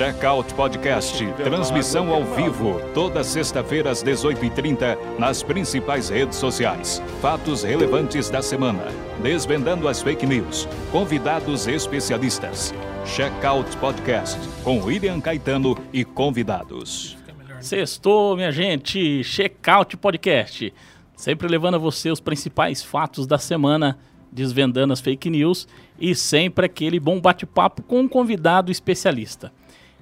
Checkout Podcast, transmissão ao vivo, toda sexta-feira às 18h30, nas principais redes sociais. Fatos relevantes da semana, desvendando as fake news, convidados especialistas. Checkout Podcast, com William Caetano e convidados. Sextou, minha gente, Checkout Podcast. Sempre levando a você os principais fatos da semana, desvendando as fake news e sempre aquele bom bate-papo com um convidado especialista.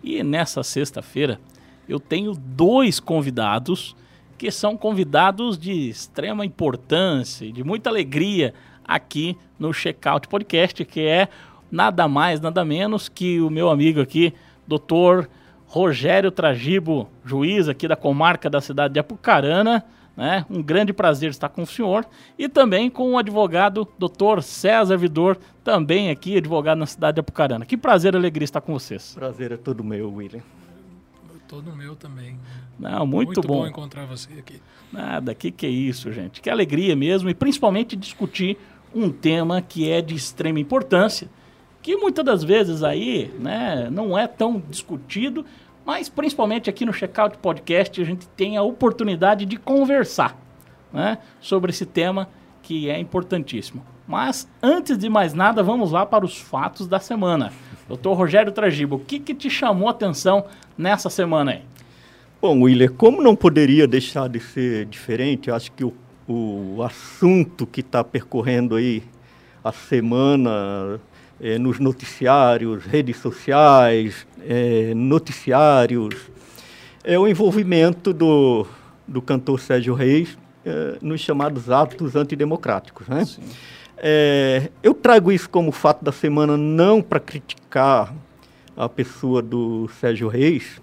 E nessa sexta-feira eu tenho dois convidados que são convidados de extrema importância de muita alegria aqui no Checkout Podcast, que é nada mais, nada menos que o meu amigo aqui, doutor Rogério Tragibo, juiz aqui da comarca da cidade de Apucarana. Né? Um grande prazer estar com o senhor e também com o advogado doutor César Vidor, também aqui, advogado na cidade de Apucarana. Que prazer e alegria estar com vocês. Prazer é todo meu, William. Todo meu também. Não, muito, muito bom. bom encontrar você aqui. Nada, que que é isso, gente? Que alegria mesmo e principalmente discutir um tema que é de extrema importância, que muitas das vezes aí, né, não é tão discutido, mas principalmente aqui no Checkout Podcast a gente tem a oportunidade de conversar né, sobre esse tema que é importantíssimo. Mas antes de mais nada, vamos lá para os fatos da semana. Doutor Rogério Tragibo, o que, que te chamou a atenção nessa semana aí? Bom, William, como não poderia deixar de ser diferente, acho que o, o assunto que está percorrendo aí a semana é, nos noticiários, redes sociais, é, noticiários, é o envolvimento do, do cantor Sérgio Reis é, nos chamados atos antidemocráticos. Né? Eu trago isso como fato da semana não para criticar a pessoa do Sérgio Reis,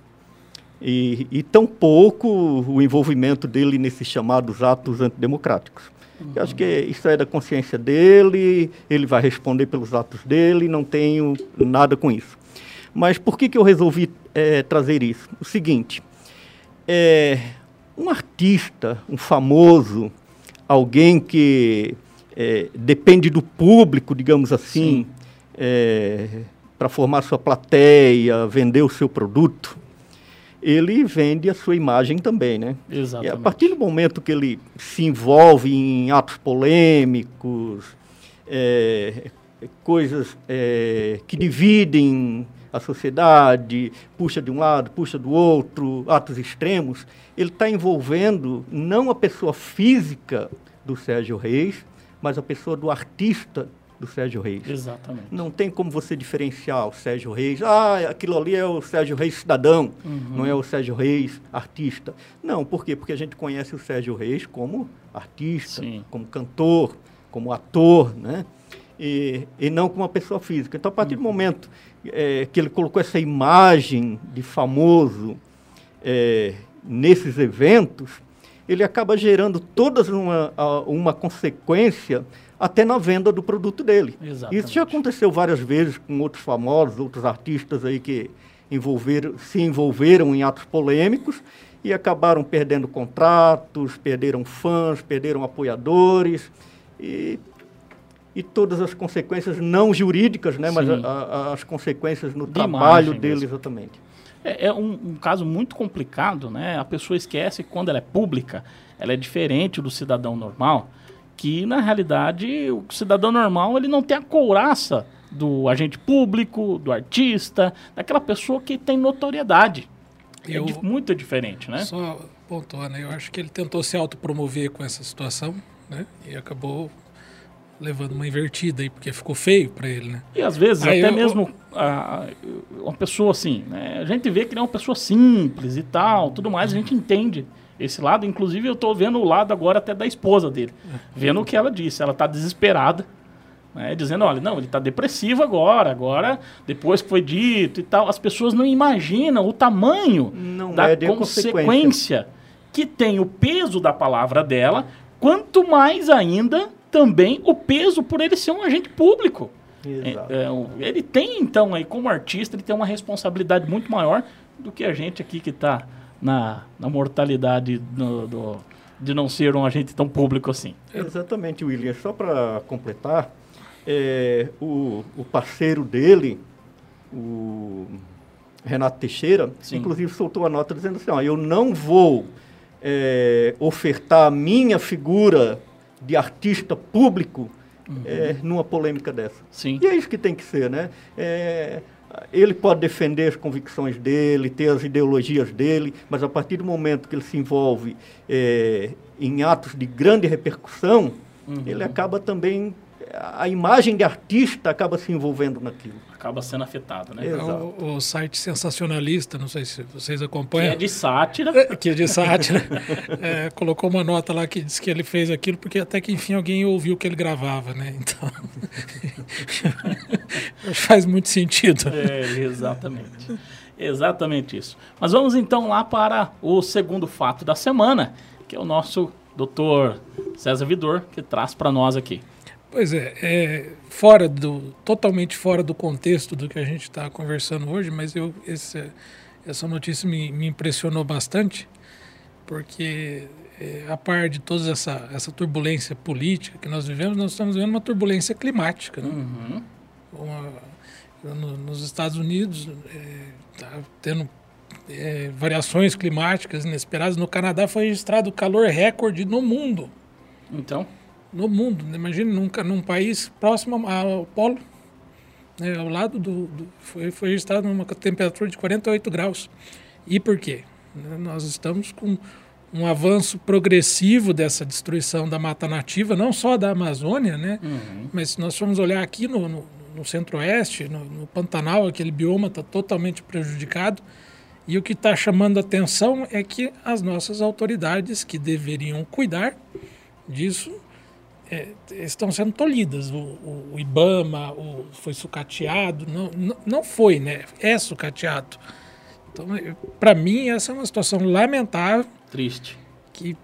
e, e tampouco o envolvimento dele nesses chamados atos antidemocráticos. Eu acho que isso é da consciência dele, ele vai responder pelos atos dele, não tenho nada com isso. Mas por que, que eu resolvi é, trazer isso? O seguinte, é, um artista, um famoso, alguém que é, depende do público, digamos assim, é, para formar sua plateia, vender o seu produto, ele vende a sua imagem também, né? Exatamente. E a partir do momento que ele se envolve em atos polêmicos, é, coisas é, que dividem a sociedade, puxa de um lado, puxa do outro, atos extremos, ele está envolvendo não a pessoa física do Sérgio Reis, mas a pessoa do artista do Sérgio Reis. Exatamente. Não tem como você diferenciar o Sérgio Reis. Ah, aquilo ali é o Sérgio Reis cidadão, uhum. não é o Sérgio Reis artista. Não, por quê? Porque a gente conhece o Sérgio Reis como artista, Sim. como cantor, como ator, né? E, e não como uma pessoa física. Então, a partir uhum. do momento é, que ele colocou essa imagem de famoso é, nesses eventos, ele acaba gerando todas uma, uma consequência até na venda do produto dele. Exatamente. Isso já aconteceu várias vezes com outros famosos, outros artistas aí que envolveram, se envolveram em atos polêmicos e acabaram perdendo contratos, perderam fãs, perderam apoiadores e, e todas as consequências não jurídicas, né, mas a, a, as consequências no De trabalho dele mesmo. exatamente. É, é um, um, caso muito complicado, né? A pessoa esquece que quando ela é pública, ela é diferente do cidadão normal que na realidade o cidadão normal ele não tem a couraça do agente público, do artista, daquela pessoa que tem notoriedade. É eu, é muito diferente, né? Só pontuando, né? eu acho que ele tentou se autopromover com essa situação, né? E acabou levando uma invertida aí, porque ficou feio para ele, né? E às vezes aí até eu, mesmo a, uma pessoa assim, né? A gente vê que ele é uma pessoa simples e tal, tudo mais, a gente entende esse lado, inclusive eu estou vendo o lado agora até da esposa dele, vendo o que ela disse. Ela está desesperada, né, dizendo, olha, não, ele está depressivo agora, agora, depois que foi dito e tal, as pessoas não imaginam o tamanho não da é consequência, consequência que tem o peso da palavra dela, quanto mais ainda também o peso por ele ser um agente público. Exato. É, é, ele tem, então, aí, como artista, ele tem uma responsabilidade muito maior do que a gente aqui que está na, na mortalidade do, do, de não ser um agente tão público assim. Exatamente, William. Só para completar, é, o, o parceiro dele, o Renato Teixeira, Sim. inclusive soltou a nota dizendo assim, ó, eu não vou é, ofertar a minha figura de artista público é, numa polêmica dessa. Sim. E é isso que tem que ser, né? É, ele pode defender as convicções dele, ter as ideologias dele, mas a partir do momento que ele se envolve é, em atos de grande repercussão, ele acaba também a imagem de artista acaba se envolvendo naquilo. Acaba sendo afetado, né? Exato. O, o site sensacionalista, não sei se vocês Que acompanham. é de sátira. que é de sátira, é, colocou uma nota lá que diz que ele fez aquilo porque até que enfim alguém ouviu o que ele gravava, né? Então que faz muito sentido. É, exatamente. Exatamente isso. Mas vamos então lá para o segundo fato da semana, que é o nosso doutor César Vidor, que traz para nós aqui. Pois é, é fora do totalmente fora do contexto do que a gente está conversando hoje, mas eu esse, essa notícia me, me impressionou bastante porque é, a par de toda essa essa turbulência política que nós vivemos, nós estamos vivendo uma turbulência climática, né? Uhum. Uma- no- nos Estados Unidos está tendo é, variações climáticas inesperadas. No Canadá foi registrado o calor recorde no mundo Então, no mundo. né? Imagine num, ca- num país próximo ao polo, né, ao lado do, do- foi, foi registrado uma temperatura de 48 graus. E por quê? Né, Nós estamos com um avanço progressivo dessa destruição da mata nativa, não só da Amazônia, né? Mas se nós formos olhar aqui no, no, no centro-oeste, no, no Pantanal, aquele bioma está totalmente prejudicado. E o que está chamando a atenção é que as nossas autoridades, que deveriam cuidar disso, é, estão sendo tolhidas. O, o- o IBAMA o, foi sucateado, não, não, não foi, né? É sucateado. Então, para mim, essa é uma situação lamentável triste. que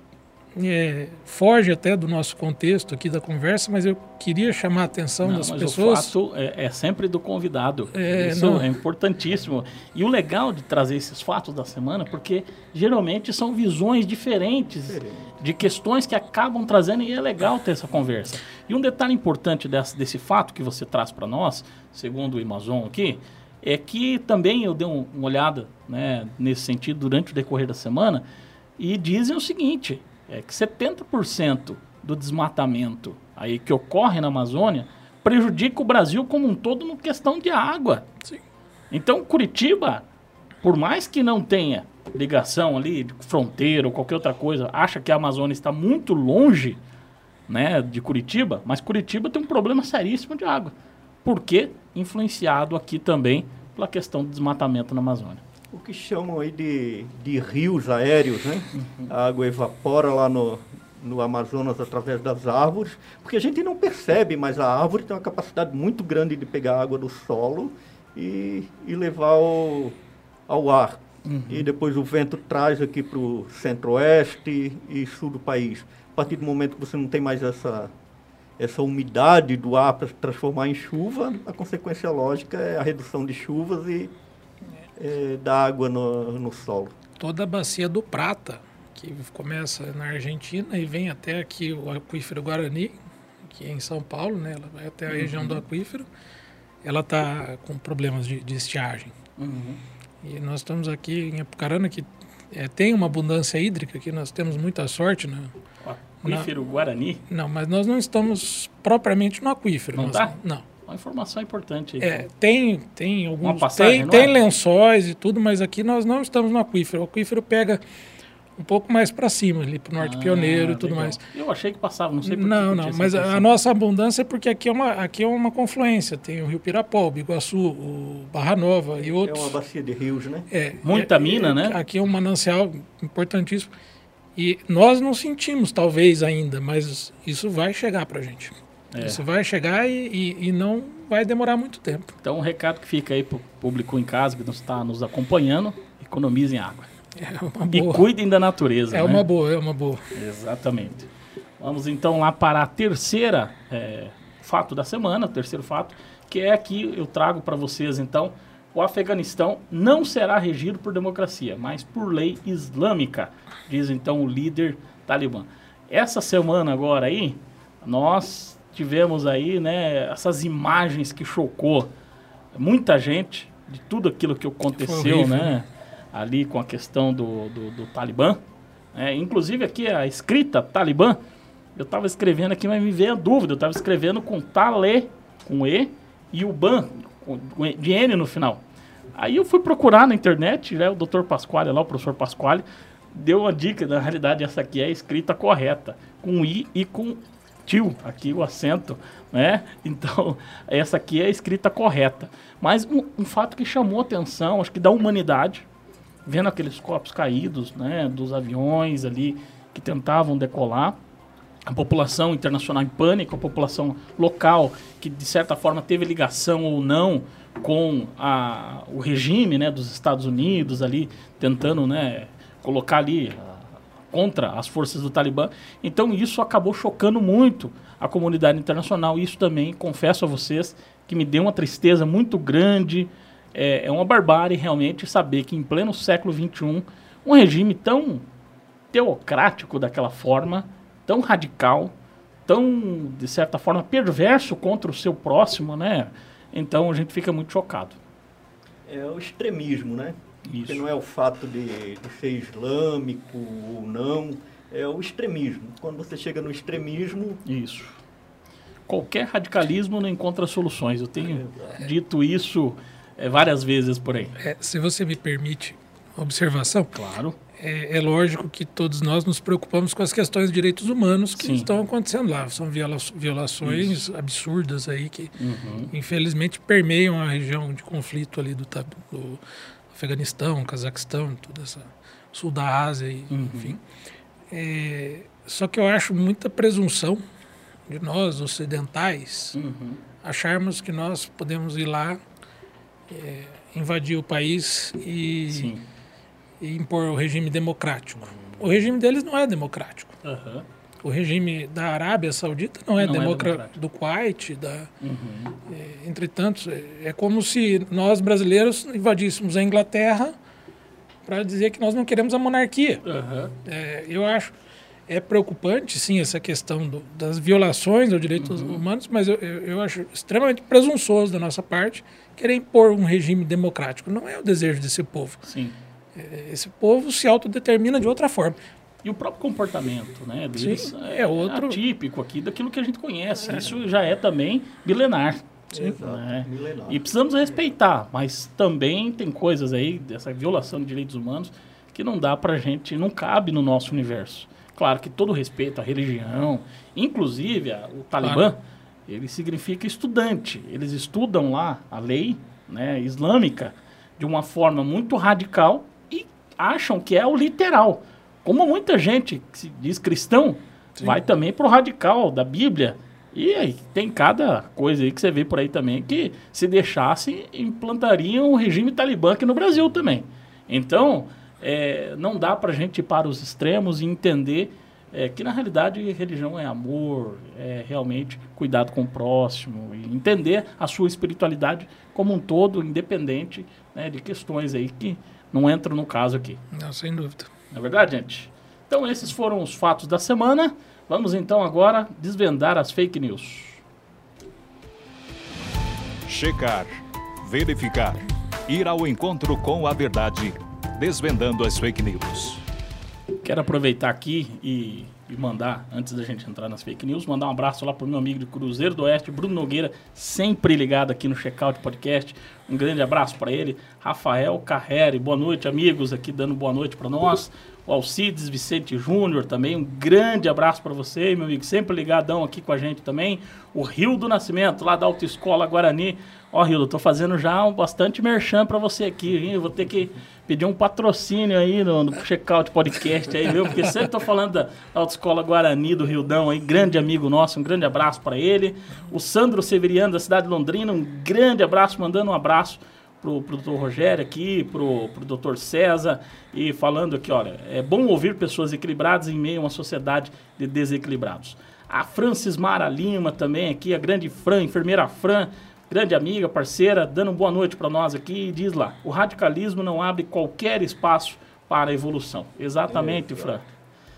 é, foge até do nosso contexto aqui da conversa, mas eu queria chamar a atenção Não, das mas pessoas. o fato é, é sempre do convidado. É, Isso não. é importantíssimo. E o legal de trazer esses fatos da semana, porque geralmente são visões diferentes de questões que acabam trazendo e é legal ter essa conversa. E um detalhe importante desse, desse fato que você traz para nós, segundo o Amazon aqui, é que também eu dei um- uma olhada né, nesse sentido durante o decorrer da semana e dizem o seguinte, é que 70% do desmatamento aí que ocorre na Amazônia prejudica o Brasil como um todo no questão de água. Sim. Então, Curitiba, por mais que não tenha ligação ali de fronteira ou qualquer outra coisa, acha que a Amazônia está muito longe, né, de Curitiba, mas Curitiba tem um problema seríssimo de água. Porque influenciado aqui também pela questão do desmatamento na Amazônia. O que chamam aí de, de rios aéreos, né? A água evapora lá no, no Amazonas através das árvores, porque a gente não percebe, mas a árvore tem uma capacidade muito grande de pegar água do solo e, e levar ao, ao ar. E depois o vento traz aqui para o centro-oeste e sul do país. A partir do momento que você não tem mais essa, essa umidade do ar para se transformar em chuva, a consequência lógica é a redução de chuvas e eh, da água no, no solo. Toda a bacia do Prata, que começa na Argentina e vem até aqui o aquífero Guarani, que é em São Paulo, né? Ela vai até a região do aquífero. Ela está com problemas de, de estiagem. E nós estamos aqui em Apucarana, que eh, tem uma abundância hídrica, que nós temos muita sorte, né? O aquífero Guarani, Não, mas nós não estamos propriamente no aquífero. Não nós- tá? Não. Uma informação importante aí. É, tem, tem alguns. passagem, tem, é? lençóis e tudo, mas aqui nós não estamos no aquífero. O aquífero pega um pouco mais para cima, ali para o Norte Ah, Pioneiro e tudo legal. mais. Eu achei que passava, não sei por que Não, não, mas a, a nossa abundância é porque aqui é, uma, aqui é uma confluência. Tem o Rio Pirapó, o Biguaçu, o Barra Nova e É outros. uma bacia de rios, né? É, Muita é- mina, é- né? Aqui é um manancial importantíssimo. E nós não sentimos, talvez, ainda, mas isso vai chegar para a gente. É. Isso vai chegar e, e- e não vai demorar muito tempo. Então, um recado que fica aí para o público em casa que está nos acompanhando, economizem água. É uma E boa. cuidem da natureza. É né? uma boa, é uma boa. Exatamente. Vamos então lá para a terceira é, fato da semana, o terceiro fato, que é aqui eu trago para vocês então, o Afeganistão não será regido por democracia, mas por lei islâmica, diz então o líder talibã. Essa semana agora aí, nós tivemos aí, né, essas imagens que chocou muita gente, de tudo aquilo que aconteceu, horrível, né? né? Ali com a questão do, do, do Talibã. É, inclusive aqui a escrita Talibã, eu estava escrevendo aqui, mas me veio a dúvida. Eu estava escrevendo com Tale, com E, e o Ban, com, com E- de N no final. Aí eu fui procurar na internet, né, o Dr. Pasquale, lá, o professor Pasquale, deu uma dica, na realidade essa aqui é a escrita correta, com I e com tio, aqui o acento, né? Então, essa aqui é a escrita correta. Mas um, um fato que chamou atenção, acho que da humanidade, vendo aqueles corpos caídos, né, dos aviões ali que tentavam decolar, a população internacional em pânico, a população local que de certa forma teve ligação ou não com a, o regime, né, dos Estados Unidos ali tentando, né, colocar ali contra as forças do Talibã. Então isso acabou chocando muito a comunidade internacional. Isso também, confesso a vocês, que me deu uma tristeza muito grande. É, é uma barbárie realmente saber que em pleno século XXI, um regime tão teocrático daquela forma, tão radical, tão, de certa forma, perverso contra o seu próximo, né? Então a gente fica muito chocado. É o extremismo, né? Isso. Que não é o fato de, de ser islâmico ou não, é o extremismo. Quando você chega no extremismo, Isso. Qualquer radicalismo não encontra soluções. Eu tenho dito isso eh, várias vezes por aí. É, se você me permite uma observação, Claro. é, é lógico que todos nós nos preocupamos com as questões de direitos humanos que Sim. estão acontecendo lá. São viola violações absurdas aí que, Uhum. infelizmente, permeiam a região de conflito ali do, do Afeganistão, Cazaquistão, toda essa sul da Ásia, e, Uhum. enfim. É, só que eu acho muita presunção de nós ocidentais Uhum. acharmos que nós podemos ir lá é, invadir o país e, e impor o regime democrático. O regime deles não é democrático. Aham. O regime da Arábia Saudita não é, Não é democrático. do Kuwait, da, Uhum. é, entre tantos. É, é como se nós brasileiros invadíssemos a Inglaterra para dizer que nós não queremos a monarquia. É, eu acho é preocupante, sim, essa questão do- das violações aos direitos Uhum. humanos, mas eu, eu, eu acho extremamente presunçoso da nossa parte querer impor um regime democrático. Não é o desejo desse povo. Sim. É, Esse povo se autodetermina de outra forma. E o próprio comportamento, né, deles Sim, é outro- atípico aqui daquilo que a gente conhece. Isso já é também milenar. Exato, né? milenar. E precisamos respeitar, mas também tem coisas aí dessa violação de direitos humanos que não dá pra gente, não cabe no nosso universo. Claro que todo respeito à religião, inclusive a- o Talibã, ele significa estudante. Eles estudam lá a lei né, islâmica de uma forma muito radical e acham que é o literal. Como muita gente que se diz cristão vai também pro radical da Bíblia. E aí tem cada coisa aí que você vê por aí também que se deixasse implantariam o regime talibã aqui no Brasil também. Então é, não dá para a gente ir para os extremos e entender é, que na realidade religião é amor, é realmente cuidado com o próximo e entender a sua espiritualidade como um todo, independente né, de questões aí que não entram no caso aqui. Não, sem dúvida. Não é verdade, gente? Então, esses foram os fatos da semana. Vamos então agora desvendar as fake news. Checar, verificar, ir ao encontro com a verdade, desvendando as fake news. Quero aproveitar aqui e, e mandar, antes da gente entrar nas fake news, mandar um abraço lá pro meu amigo de Cruzeiro do Oeste, Bruno Nogueira, sempre ligado aqui no Checkout Podcast. Um grande abraço para ele. Rafael Carreri, boa noite, amigos, aqui dando boa noite para nós. O Alcides Vicente Júnior também, um grande abraço para você, meu amigo, sempre ligadão aqui com a gente também. O Rio do Nascimento, lá da Autoescola Guarani. Ó, Rio, tô fazendo já um bastante merchan para você aqui, hein? Eu vou ter que pedir um patrocínio aí no, no Checkout Podcast aí, viu? Porque sempre tô falando da Autoescola Guarani do Rildão aí, grande amigo nosso, um grande abraço para ele. O Sandro Severiano da cidade de Londrina, um grande abraço, mandando um abraço pro, pro doutor Rogério aqui, pro, pro doutor César, e falando aqui, olha, é bom ouvir pessoas equilibradas em meio a uma sociedade de desequilibrados. A Francis Mara Lima também aqui, a grande Fran, enfermeira Fran, grande amiga, parceira, dando boa noite para nós aqui, e diz lá, o radicalismo não abre qualquer espaço para a evolução. Exatamente, Fran.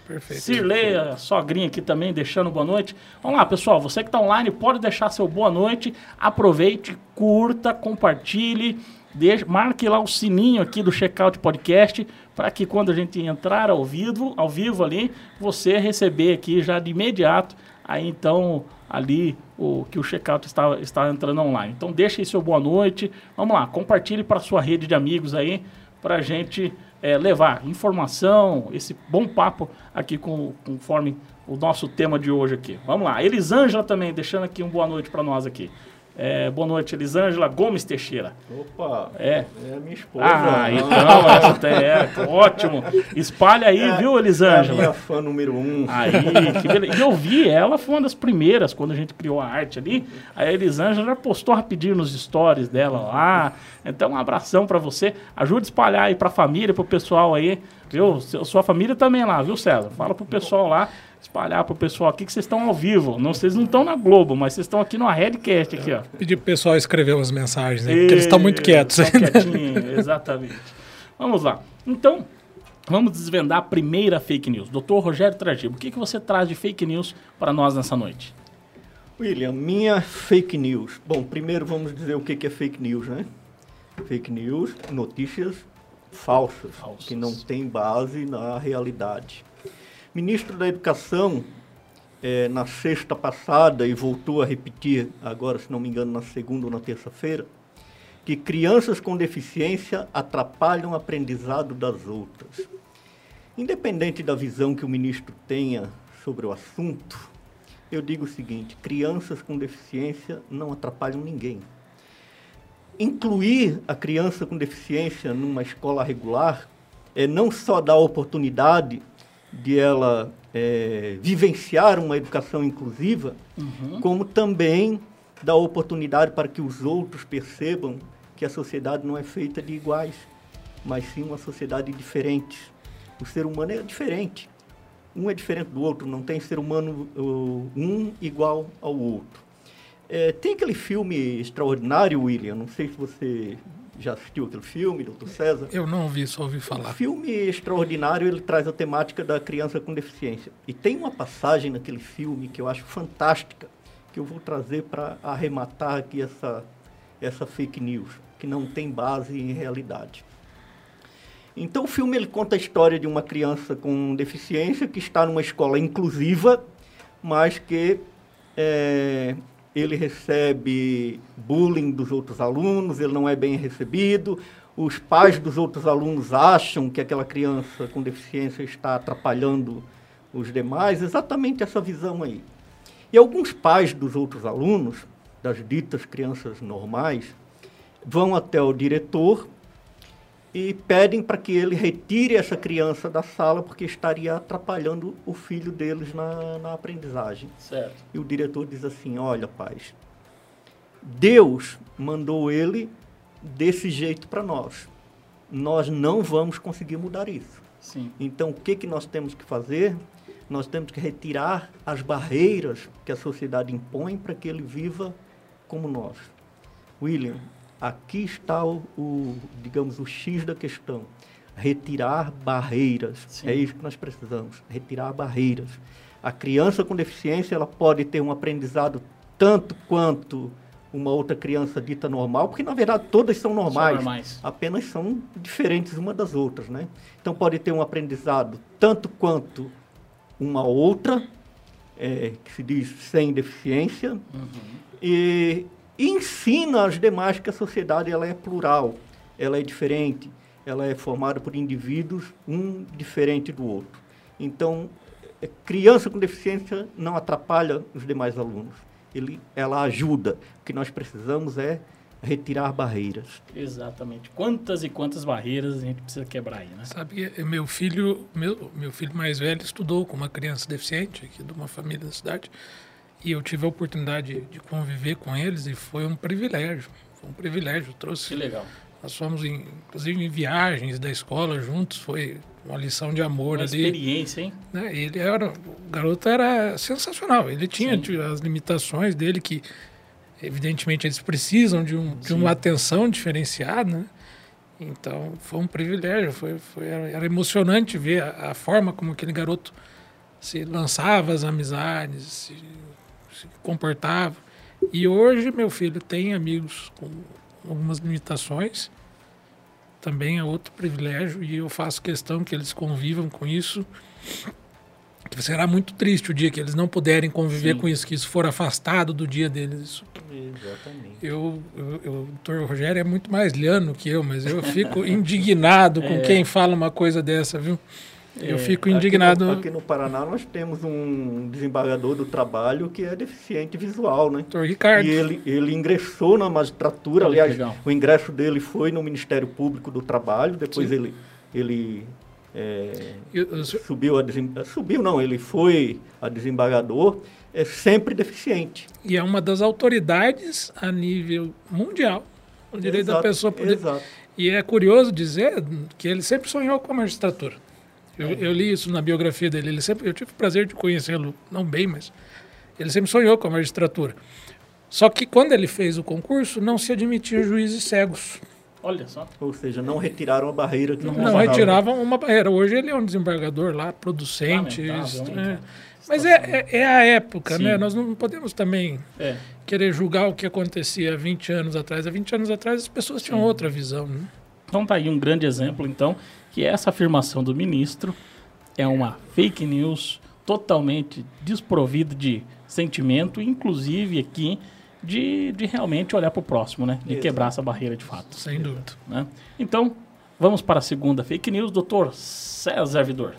Perfeito. Cirlei, a sogrinha aqui também, deixando boa noite. Vamos lá, pessoal. Você que está online, pode deixar seu boa noite. Aproveite, curta, compartilhe. deixe, marque lá o sininho aqui do Checkout Podcast para que quando a gente entrar ao vivo, ao vivo ali, você receber aqui já de imediato aí então ali o que o checkout está, está entrando online. Então deixa aí seu boa noite. Vamos lá, compartilhe para sua rede de amigos aí para a gente é, levar informação, esse bom papo aqui com, conforme o nosso tema de hoje aqui. Vamos lá, Elisângela também deixando aqui um boa noite para nós aqui. É, boa noite, Elisângela Gomes Teixeira. Opa, é, é minha esposa. Ah, então, essa é, ótimo. Espalha aí, É, viu, É a Elisângela? minha fã número um. Aí, que beleza. E eu vi, ela foi uma das primeiras quando a gente criou a arte ali. A Elisângela já postou rapidinho nos stories dela lá. Então, um abração pra você. Ajude a espalhar aí pra família, pro pessoal aí. Viu? Sua família também lá, viu, César? Fala pro pessoal lá, espalhar pro pessoal aqui que vocês estão ao vivo. Não, vocês não estão na Globo, mas vocês estão aqui no Redcast aqui, ó. Pedir pro pessoal escrever umas mensagens aí, porque eles estão muito quietos Estão ainda. quietinhos, exatamente. Vamos lá. Então, vamos desvendar a primeira fake news. Doutor Rogério Tragibo, o que, que você traz de fake news para nós nessa noite? William, minha fake news. Bom, primeiro vamos dizer o que que é fake news, né? Fake news, notícias falsas, Falsas. que não têm base na realidade. Ministro da Educação, eh, na sexta passada, e voltou a repetir agora, se não me engano, na segunda ou na terça-feira, que crianças com deficiência atrapalham o aprendizado das outras. Independente da visão que o ministro tenha sobre o assunto, eu digo o seguinte: crianças com deficiência não atrapalham ninguém. Incluir a criança com deficiência numa escola regular é não só dar oportunidade de ela eh, vivenciar uma educação inclusiva, como também dar oportunidade para que os outros percebam que a sociedade não é feita de iguais, mas sim uma sociedade diferente. O ser humano é diferente. Um é diferente do outro, não tem ser humano uh, um igual ao outro. É, tem aquele filme extraordinário, William, não sei se você já assistiu aquele filme, doutor César. Eu não ouvi, só ouvi O falar. filme extraordinário, ele traz a temática da criança com deficiência. E tem uma passagem naquele filme que eu acho fantástica, que eu vou trazer para arrematar aqui essa, essa fake news, que não tem base em realidade. Então o filme ele conta a história de uma criança com deficiência que está numa escola inclusiva, mas que eh, ele recebe bullying dos outros alunos, ele não é bem recebido, os pais dos outros alunos acham que aquela criança com deficiência está atrapalhando os demais, exatamente essa visão aí. E alguns pais dos outros alunos, das ditas crianças normais, vão até o diretor e pedem para que ele retire essa criança da sala porque estaria atrapalhando o filho deles na, na aprendizagem. Certo. E o diretor diz assim: Olha, pais, Deus mandou ele desse jeito para nós. Nós não vamos conseguir mudar isso. Sim. Então, o que, que nós temos que fazer? Nós temos que retirar as barreiras que a sociedade impõe para que ele viva como nós. William, aqui está o, o, digamos, o X da questão. Retirar barreiras. Sim. É isso que nós precisamos, retirar barreiras. A criança com deficiência, ela pode ter um aprendizado tanto quanto uma outra criança dita normal, porque na verdade todas são normais, normais. apenas são diferentes uma das outras, né? Então pode ter um aprendizado tanto quanto uma outra, é, que se diz sem deficiência, e ensina as demais que a sociedade ela é plural, ela é diferente, ela é formada por indivíduos, um diferente do outro. Então, é, criança com deficiência não atrapalha os demais alunos. Ele, ela ajuda. O que nós precisamos é retirar barreiras. Exatamente. Quantas e quantas barreiras a gente precisa quebrar aí, né? Sabe, que meu filho, meu, meu filho mais velho estudou com uma criança deficiente aqui de uma família da cidade. E eu tive a oportunidade de conviver com eles e foi um privilégio. Foi um privilégio. Trouxe Que legal. Nós fomos, em, inclusive, em viagens da escola juntos. Foi uma lição de amor Uma ali. experiência, hein? né? Ele era, o garoto era sensacional. Ele tinha Sim. as limitações dele que, evidentemente, eles precisam de, um, de uma atenção diferenciada, né? Então, foi um privilégio. Foi, foi, era, era emocionante ver a, a forma como aquele garoto se lançava às amizades, se, se comportava. E hoje, meu filho tem amigos com algumas limitações também é outro privilégio e eu faço questão que eles convivam com isso. Será muito triste o dia que eles não puderem conviver Sim. com isso, que isso for afastado do dia deles. Isso Exatamente. eu, eu, eu- o doutor Rogério é muito mais liano que eu, mas eu fico indignado com É. quem fala uma coisa dessa, viu? Eu É, fico Aqui indignado. no, aqui no Paraná nós temos um desembargador do trabalho que é deficiente visual, né? Doutor Ricardo. E ele, ele ingressou na magistratura, Olha aliás, o ingresso dele foi no Ministério Público do Trabalho, depois Sim. ele, ele é, eu- subiu a desem- subiu não, ele foi a desembargador, é sempre deficiente. E é uma das autoridades a nível mundial. O direito da Exato, pessoa poder. Exato. E é curioso dizer que ele sempre sonhou com a magistratura. Eu, eu li isso na biografia dele. Ele sempre, eu tive o prazer de conhecê-lo, não bem, mas ele sempre sonhou com a magistratura. Só que quando ele fez o concurso, não se admitia juízes cegos. Olha só. Ou seja, não retiraram a barreira que Não Não retiravam uma barreira. Hoje ele é um desembargador lá, producente. É. cara? Mas é, é, é a época, Sim. né? Nós não podemos também É. querer julgar o que acontecia há 20 anos atrás. Há 20 anos atrás as pessoas tinham outra visão. Né? Então tá aí um grande exemplo, então, que essa afirmação do ministro é uma fake news totalmente desprovida de sentimento, inclusive aqui de, de realmente olhar para o próximo, né? De quebrar essa barreira de fato. Sem dúvida. né? Então, vamos para a segunda fake news, doutor César Vidor.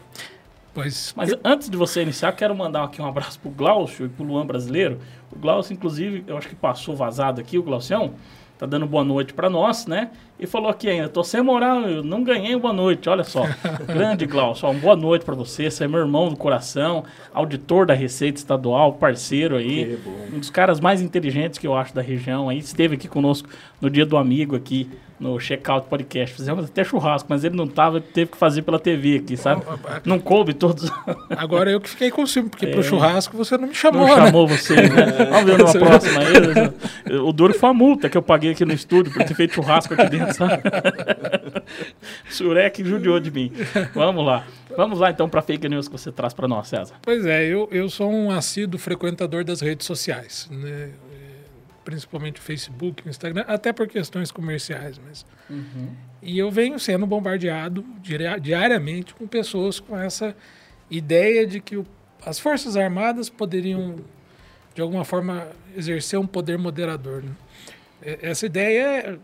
Pois, Mas antes de você iniciar, quero mandar aqui um abraço pro Glaucio e pro Luan Brasileiro. O Glaucio, inclusive, eu acho que passou vazado aqui, o Glaucião, tá dando boa noite para nós, né? E falou aqui ainda, tô sem moral, eu não ganhei boa noite, olha só. Grande Glaucio, uma boa noite para você, você é meu irmão do coração, auditor da Receita Estadual, parceiro aí. Um dos caras mais inteligentes que eu acho da região aí, esteve aqui conosco no dia do amigo aqui no Checkout Podcast. Fizemos até churrasco, mas ele não tava, teve que fazer pela TV aqui, sabe? Não coube todos. agora eu que fiquei com ciúme, porque É. pro churrasco você não me chamou, Não né? chamou você, né? Vamos ver numa próxima aí. O duro foi a multa que eu paguei aqui no estúdio por ter feito churrasco aqui dentro, sabe? Surek judiou de mim. Vamos lá. Vamos lá então para fake news que você traz para nós, César. Pois é, eu, eu sou um assíduo frequentador das redes sociais, né? Principalmente o Facebook, o Instagram, até por questões comerciais, mas e eu venho sendo bombardeado diariamente com pessoas com essa ideia de que o- as forças armadas poderiam de alguma forma exercer um poder moderador. né? Essa ideia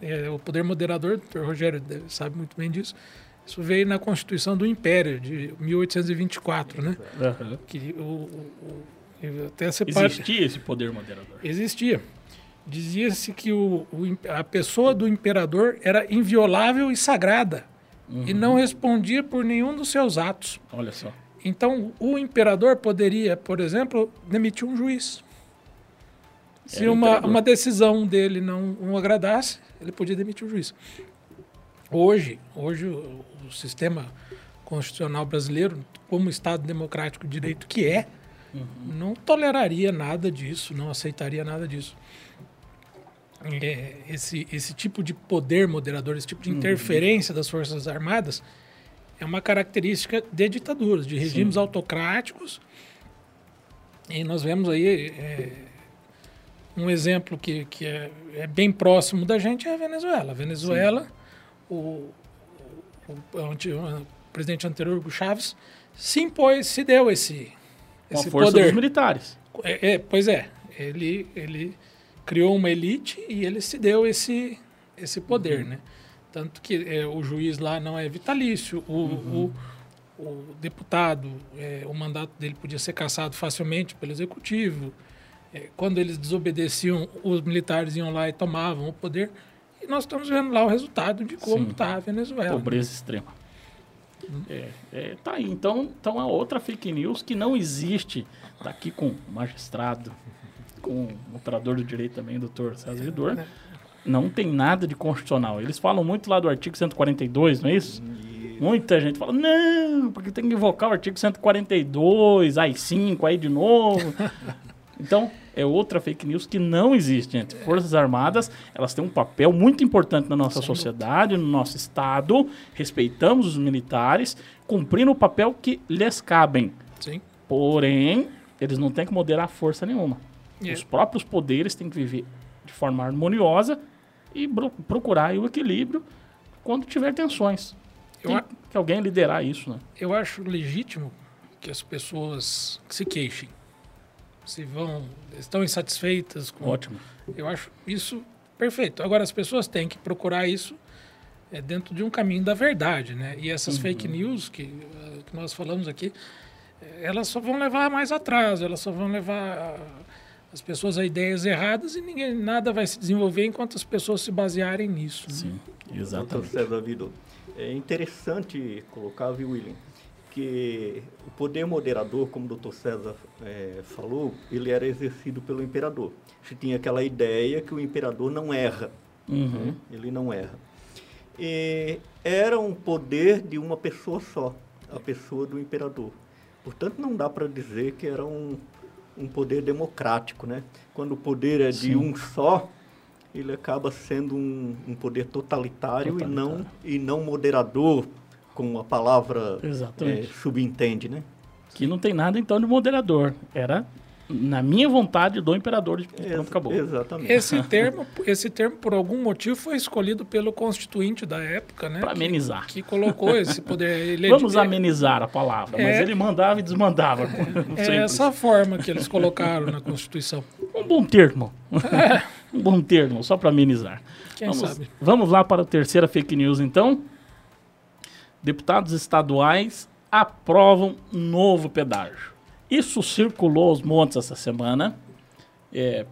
é, é o poder moderador, o Dr. Rogério sabe muito bem disso. Isso veio na Constituição do Império de 1824, né? que o, o- até Existia esse poder moderador. existia. Dizia-se que o, o a pessoa do imperador era inviolável e sagrada e Uhum. não respondia por nenhum dos seus atos. Olha só. Então, o imperador poderia, por exemplo, demitir um juiz. Se Era uma, imperador. uma decisão dele não, não agradasse, ele podia demitir o juiz. Hoje, hoje o, o sistema constitucional brasileiro, como Estado democrático de direito que é, não toleraria nada disso, não aceitaria nada disso. É, esse, esse tipo de poder moderador, esse tipo de interferência das Forças Armadas é uma característica de ditaduras, de regimes autocráticos. E nós vemos aí é, um exemplo que, que é, é bem próximo da gente é a Venezuela. A Venezuela, o, o, o o presidente anterior, Hugo Chávez, se impôs, se deu esse, Com a esse força poder. dos militares. É, é, pois é, ele, ele criou uma elite e ele se deu esse, esse poder, né? Tanto que é, o juiz lá não é vitalício, o, o, o deputado, é, o mandato dele podia ser cassado facilmente pelo executivo. É, quando eles desobedeciam, os militares iam lá e tomavam o poder. E nós estamos vendo lá o resultado de como está a Venezuela. Pobreza extrema. É, é, tá aí. Então, então é outra fake news que não existe. Tá aqui com o magistrado, com o operador do direito também, doutor César Vidor. Não tem nada de constitucional. Eles falam muito lá do artigo 142, não é isso? Muita gente fala, não, porque tem que invocar o artigo 142, aí 5, aí de novo. Então, é outra fake news que não existe, gente. Forças Armadas, elas têm um papel muito importante na nossa sociedade, no nosso Estado. Respeitamos os militares, cumprindo o papel que lhes cabem. Sim. Porém, eles não têm que moderar força nenhuma. É. Os próprios poderes têm que viver de forma harmoniosa e procurar o equilíbrio quando tiver tensões. Eu Tem a- que alguém liderar isso, né? Eu acho legítimo que as pessoas se queixem. Se vão, estão insatisfeitas com. Ótimo. Eu acho isso perfeito. Agora, as pessoas têm que procurar isso é, dentro de um caminho da verdade, né? E essas fake news que, eh, que nós falamos aqui, eh, elas só vão levar mais atrás, elas só vão levar ah, as pessoas a ideias erradas e ninguém, nada vai se desenvolver enquanto as pessoas se basearem nisso. né? Sim, Doutor exatamente. César Vido, é interessante colocar, viu, William, que o poder moderador, como o doutor César é, falou, ele era exercido pelo imperador. Se tinha aquela ideia que o imperador não erra, Uhum. né? ele não erra. E era um poder de uma pessoa só, a pessoa do imperador. Portanto, não dá para dizer que era um, um poder democrático, né? Quando o poder é de Sim. um só, ele acaba sendo um, um poder totalitário, E, não, Totalitário. e não moderador, como a palavra Exatamente. eh, subentende, né? Que não tem nada então de moderador. Era na minha vontade do imperador de pronto, Ex- acabou. Exatamente. Esse termo, esse termo, por algum motivo, foi escolhido pelo constituinte da época, né? Para que- amenizar. Que, colocou esse poder. Ele Vamos é, amenizar a palavra, mas É. ele mandava e desmandava. É Sempre. essa forma que eles colocaram na Constituição. Um bom termo. um bom termo, só para amenizar. Quem vamos, sabe? Vamos lá para a terceira fake news, então. Deputados estaduais aprovam novo pedágio. Isso circulou aos montes essa semana, é,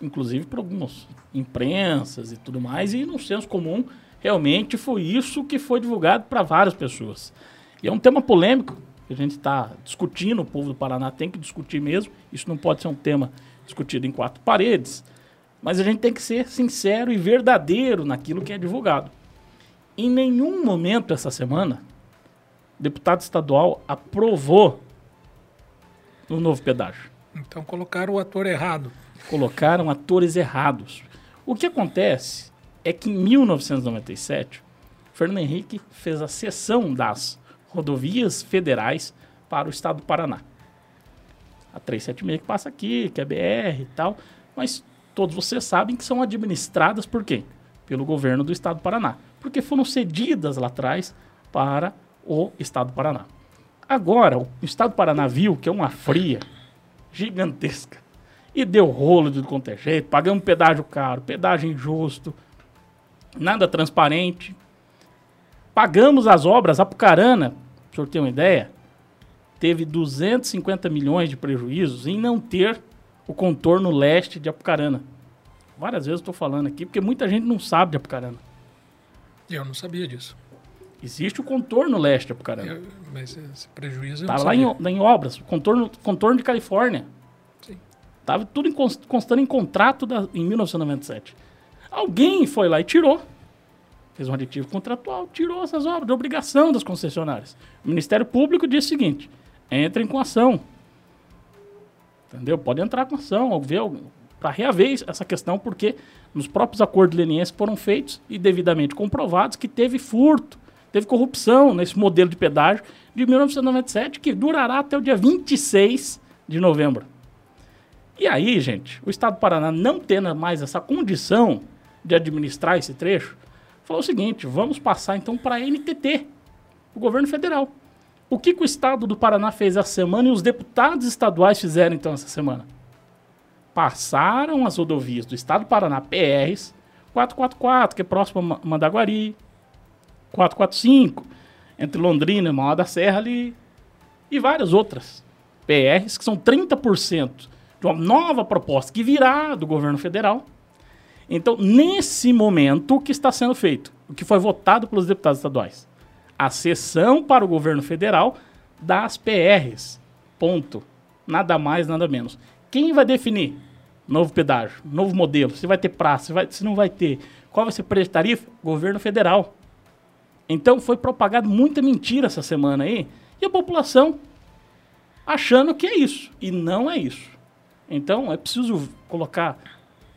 inclusive por algumas imprensas e tudo mais, e no senso comum, realmente foi isso que foi divulgado para várias pessoas. E é um tema polêmico que a gente está discutindo, o povo do Paraná tem que discutir mesmo, isso não pode ser um tema discutido em quatro paredes, mas a gente tem que ser sincero e verdadeiro naquilo que é divulgado. Em nenhum momento essa semana, o deputado estadual aprovou o novo pedágio. Então colocaram o ator errado. Colocaram atores errados. O que acontece é que em 1997, Fernando Henrique fez a cessão das rodovias federais para o estado do Paraná. A 376 que passa aqui, que é BR e tal, mas todos vocês sabem que são administradas por quem? Pelo governo do estado do Paraná, porque foram cedidas lá atrás para o estado do Paraná. Agora, o estado do Paraná viu que é uma fria gigantesca e deu rolo de quanto é jeito, pagamos pedágio caro, pedágio injusto, nada transparente. Pagamos as obras, Apucarana, para o senhor ter uma ideia, teve 250 milhões de prejuízos em não ter o contorno leste de Apucarana. Várias vezes estou falando aqui, porque muita gente não sabe de Apucarana. Eu não sabia disso. Existe o contorno leste de Apucarana. Eu- mas esse prejuízo Estava lá em, em obras, contorno, contorno de Califórnia. Sim. Estava tudo em cons- constando em contrato da- em 1997. Alguém foi lá e tirou. Fez um aditivo contratual, tirou essas obras de obrigação das concessionárias. O Ministério Público disse o seguinte: entrem com ação. Entendeu? Pode entrar com ação, para reaver essa questão, porque nos próprios acordos lenienses foram feitos e devidamente comprovados que teve furto, teve corrupção nesse modelo de pedágio de 1997, que durará até o dia 26 de novembro. E aí, gente, o Estado do Paraná não tendo mais essa condição de administrar esse trecho, falou o seguinte: vamos passar então para a NTT, o governo federal. O que, que o Estado do Paraná fez essa semana e os deputados estaduais fizeram então essa semana? Passaram as rodovias do Estado do Paraná, PRs, 444, que é próximo a Ma- Mandaguari, 445, entre Londrina e Mauá da Serra ali, e várias outras PRs, que são 30% de uma nova proposta que virá do governo federal. Então, nesse momento, o que está sendo feito? O que foi votado pelos deputados estaduais? A cessão para o governo federal das PRs. Ponto. Nada mais, nada menos. Quem vai definir? Novo pedágio, novo modelo. Se vai ter praça, se, vai, se não vai ter. Qual vai ser o preço de tarifa? Governo federal. Então foi propagado muita mentira essa semana aí. E a população achando que é isso. E não é isso. Então é preciso colocar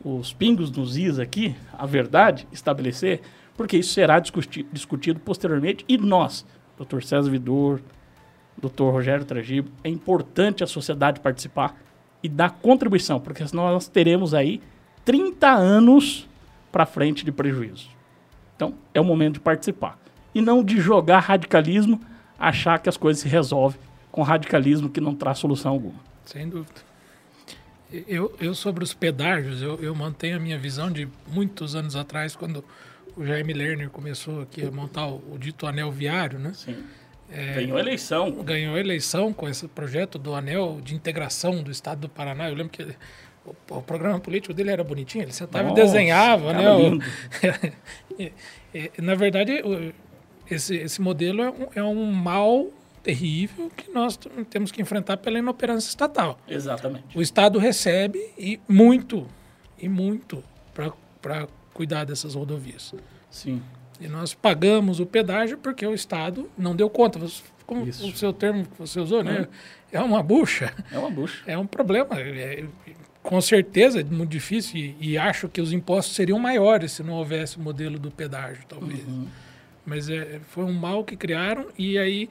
os pingos nos is aqui, a verdade, estabelecer, porque isso será discuti- discutido posteriormente. E nós, Dr. César Vidor, Dr. Rogério Tragibo, é importante a sociedade participar e dar contribuição, porque senão nós teremos aí 30 anos para frente de prejuízo. Então, é o momento de participar. E não de jogar radicalismo, achar que as coisas se resolvem com radicalismo que não traz solução alguma. Sem dúvida. Eu, eu sobre os pedágios, eu, eu mantenho a minha visão de muitos anos atrás, quando o Jaime Lerner começou aqui a montar o, o dito anel viário, né? Sim. É, ganhou eleição. Ganhou eleição com esse projeto do anel de integração do estado do Paraná. Eu lembro que ele, o, o, programa político dele era bonitinho, ele sentava Nossa, e desenhava, né? e, na verdade, esse, esse modelo é um, é um mal terrível que nós temos que enfrentar pela inoperância estatal. Exatamente. O Estado recebe e muito, e muito para cuidar dessas rodovias. Sim. E nós pagamos o pedágio porque o Estado não deu conta. Como Isso. o seu termo que você usou, né? É uma bucha. É uma bucha. É um problema. É, com certeza é muito difícil e, e, acho que os impostos seriam maiores se não houvesse o modelo do pedágio, talvez. Uhum. Mas é, foi um mal que criaram e aí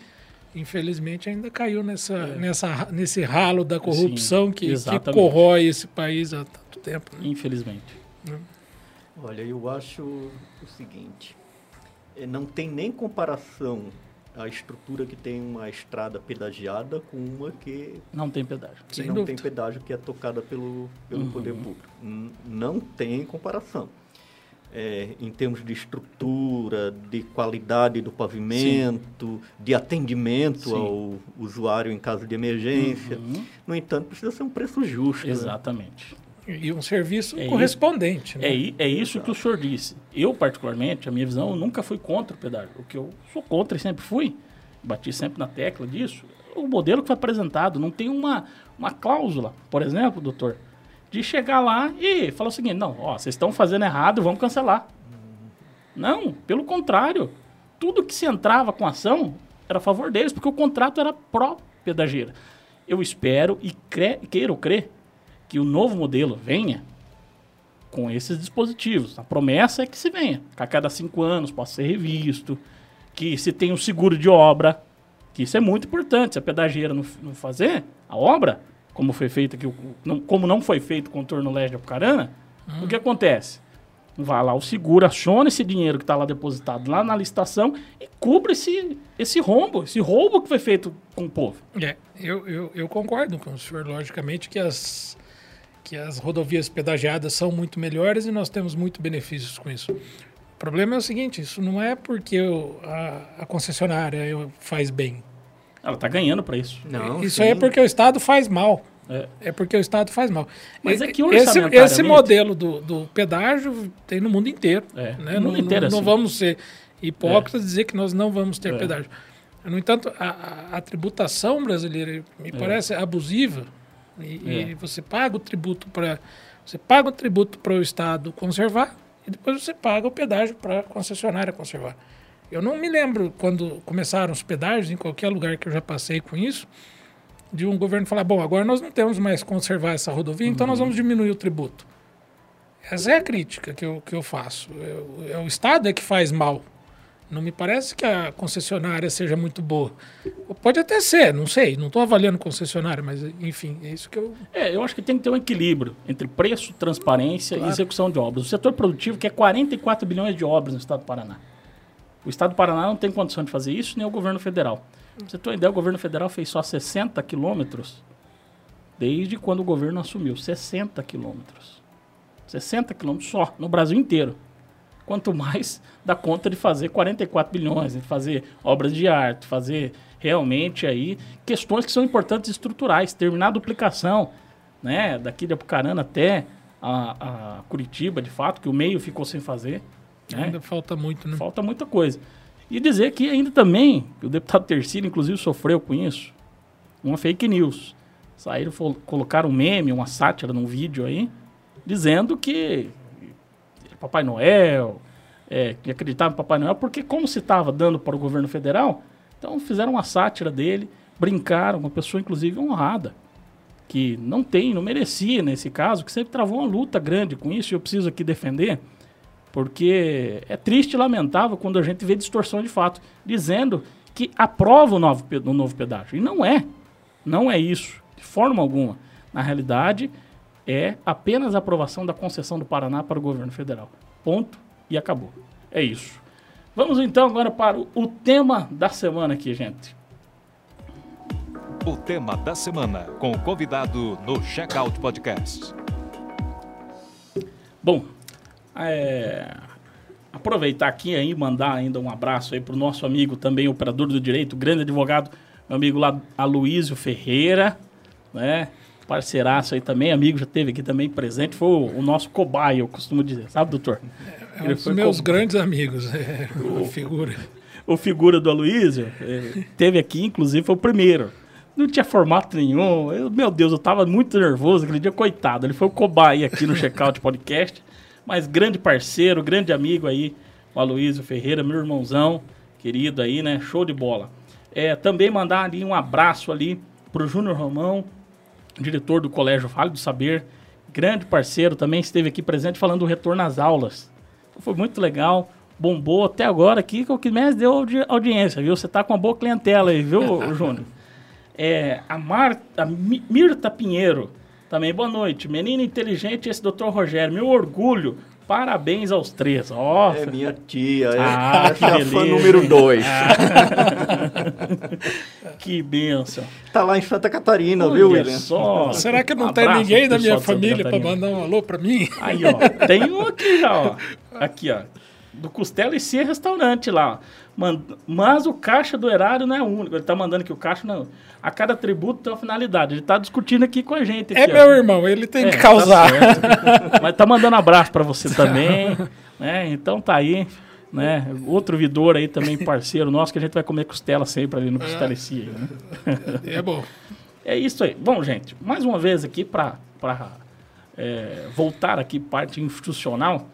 infelizmente ainda caiu nessa, é. nessa, nesse ralo da corrupção Sim, que, que, corrói esse país há tanto tempo. Né? Infelizmente. É. Olha, eu acho o seguinte, é, não tem nem comparação a estrutura que tem uma estrada pedagiada com uma que não tem pedágio. Que não dúvida. tem pedágio que é tocada pelo, pelo uhum. poder público. Não tem comparação é, em termos de estrutura, de qualidade do pavimento, Sim. de atendimento Sim. ao usuário em caso de emergência. Uhum. No entanto, precisa ser um preço justo. Né? Exatamente. Né? E um serviço é correspondente. Né? É, é isso que o senhor disse. Eu, particularmente, a minha visão, nunca fui contra o pedágio. O que eu sou contra e sempre fui, bati sempre na tecla disso, o modelo que foi apresentado não tem uma, uma cláusula, por exemplo, doutor, de chegar lá e falar o seguinte: não, ó, vocês estão fazendo errado, vamos cancelar. Não, pelo contrário. Tudo que se entrava com ação era a favor deles, porque o contrato era pró-pedageira. Eu espero e cre queiro crer que o novo modelo venha com esses dispositivos. A promessa é que se venha, que a cada cinco anos possa ser revisto, que se tenha um seguro de obra, que isso é muito importante. Se a pedageira não, não fazer a obra, como foi feito aqui, não, como não foi feito o Torno Leste de Apucarana, uhum. o que acontece? Vai lá, o seguro aciona esse dinheiro que está lá depositado lá na licitação e cubra esse, esse rombo, esse roubo que foi feito com o povo. É, eu, eu, eu concordo com o senhor, logicamente, que as, que as rodovias pedagiadas são muito melhores e nós temos muito benefícios com isso. O problema é o seguinte, isso não é porque eu, a, a concessionária faz bem. Ela está ganhando para isso. Não, isso sim. aí é porque o Estado faz mal. É. é. porque o Estado faz mal. Mas é que esse, esse modelo do, do pedágio tem no mundo inteiro. É. Né? No mundo não, inteiro, não, assim. não vamos ser hipócritas é. dizer que nós não vamos ter é. pedágio. No entanto, a, a, a tributação brasileira me é. parece abusiva. E, e, você paga o tributo para você paga o tributo para o Estado conservar e depois você paga o pedágio para a concessionária conservar. Eu não me lembro quando começaram os pedágios, em qualquer lugar que eu já passei com isso, de um governo falar: bom, agora nós não temos mais conservar essa rodovia, uhum. então nós vamos diminuir o tributo. Essa é a crítica que eu, que eu faço. É, é o Estado é que faz mal. Não me parece que a concessionária seja muito boa. Pode até ser, não sei. Não estou avaliando concessionária, mas enfim, é isso que eu. É, eu acho que tem que ter um equilíbrio entre preço, transparência claro. e execução de obras. O setor produtivo quer 44 bilhões de obras no estado do Paraná. O Estado do Paraná não tem condição de fazer isso, nem o governo federal. Pra você ter uma ideia, o governo federal fez só 60 quilômetros desde quando o governo assumiu. 60 quilômetros. 60 quilômetros só, no Brasil inteiro. Quanto mais dá conta de fazer 44 bilhões, de fazer obras de arte, fazer realmente aí questões que são importantes estruturais, terminar a duplicação, né, daqui de Apucarana até a, a Curitiba, de fato, que o meio ficou sem fazer. Né? Ainda falta muito, né? Falta muita coisa. E dizer que ainda também, o deputado Tercílio, inclusive, sofreu com isso, uma fake news. Saíram, colocaram um meme, uma sátira num vídeo aí, dizendo que Papai Noel, é, que acreditava em Papai Noel, porque como se estava dando para o governo federal, então fizeram uma sátira dele, brincaram, uma pessoa inclusive honrada, que não tem, não merecia nesse caso, que sempre travou uma luta grande com isso, e eu preciso aqui defender, porque é triste e lamentável quando a gente vê distorção de fato, dizendo que aprova o novo, o novo pedágio. E não é. Não é isso, de forma alguma. Na realidade, é apenas a aprovação da concessão do Paraná para o governo federal. Ponto e acabou. É isso. Vamos então agora para o, tema da semana aqui, gente. O tema da semana com o convidado no Checkout Podcast. Bom, é, aproveitar aqui aí e mandar ainda um abraço aí para o nosso amigo também, operador do direito, grande advogado, meu amigo lá, Aloísio Ferreira, né? Parceiraço aí também, amigo, já teve aqui também presente, foi o, o nosso cobaia, eu costumo dizer, sabe, doutor? É um dos meus co... grandes amigos, é, o figura. O figura do Aloísio, é, teve aqui, inclusive, foi o primeiro. Não tinha formato nenhum. Eu, meu Deus, eu tava muito nervoso aquele dia, coitado. Ele foi o cobaia aqui no Checkout Podcast mas grande parceiro, grande amigo aí, o Aloysio Ferreira, meu irmãozão, querido aí, né? Show de bola. É, também mandar ali um abraço ali pro Júnior Romão, diretor do Colégio Vale do Saber, grande parceiro, também esteve aqui presente falando do retorno às aulas. Foi muito legal, bombou até agora aqui, que é o que mais deu audi audiência, viu? Você tá com uma boa clientela aí, viu, Júnior? É, a, Marta, a Mirta Pinheiro, também, boa noite. Menino inteligente, esse doutor Rogério. Meu orgulho. Parabéns aos três. Nossa. É minha tia. É ah, que beleza, fã número dois. Ah. que benção. Tá lá em Santa Catarina, Olha viu, William? Só. Será que não um tem ninguém da minha família para mandar um alô para mim? Aí, ó. Tem um aqui já, ó. Aqui, ó. Do Costela e Cia Restaurante lá. Mas o caixa do erário não é único. Ele está mandando que o caixa não. A cada tributo tem uma finalidade. Ele está discutindo aqui com a gente. É aqui, é meu ó. irmão, ele tem é, que causar. Tá Mas tá mandando abraço para você também. né? Então tá aí. Né? Outro vidor aí também, parceiro nosso, que a gente vai comer costela sempre ali no Costelecia. Né? É bom. É isso aí. Bom, gente, mais uma vez aqui para é, voltar aqui parte institucional.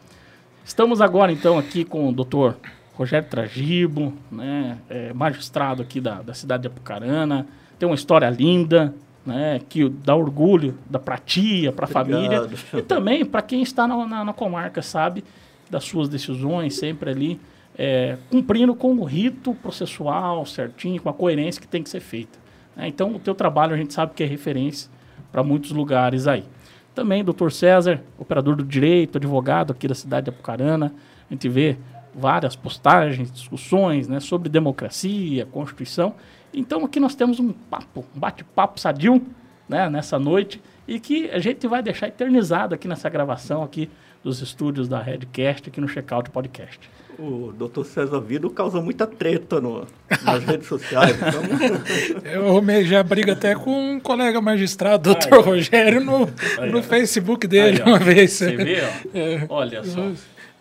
Estamos agora então aqui com o doutor Rogério Tragibo, né, é, magistrado aqui da, da cidade de Apucarana, tem uma história linda, né, que dá orgulho da pra tia, para a família e também para quem está na, na, na, comarca, sabe, das suas decisões, sempre ali é, cumprindo com o rito processual certinho, com a coerência que tem que ser feita. Né? Então, o teu trabalho a gente sabe que é referência para muitos lugares aí. Também, doutor César, operador do direito, advogado aqui da cidade de Apucarana, a gente vê várias postagens, discussões né, sobre democracia, Constituição. Então aqui nós temos um papo, um bate-papo sadio né, nessa noite e que a gente vai deixar eternizado aqui nessa gravação aqui dos estúdios da Redcast aqui no Checkout Podcast. O doutor César Vido causa muita treta no, nas redes sociais. Então... Eu arrumei já briga até com um colega magistrado, doutor Rogério, no, aí, no Facebook dele aí, uma vez. Você vê, ó. É. Olha só.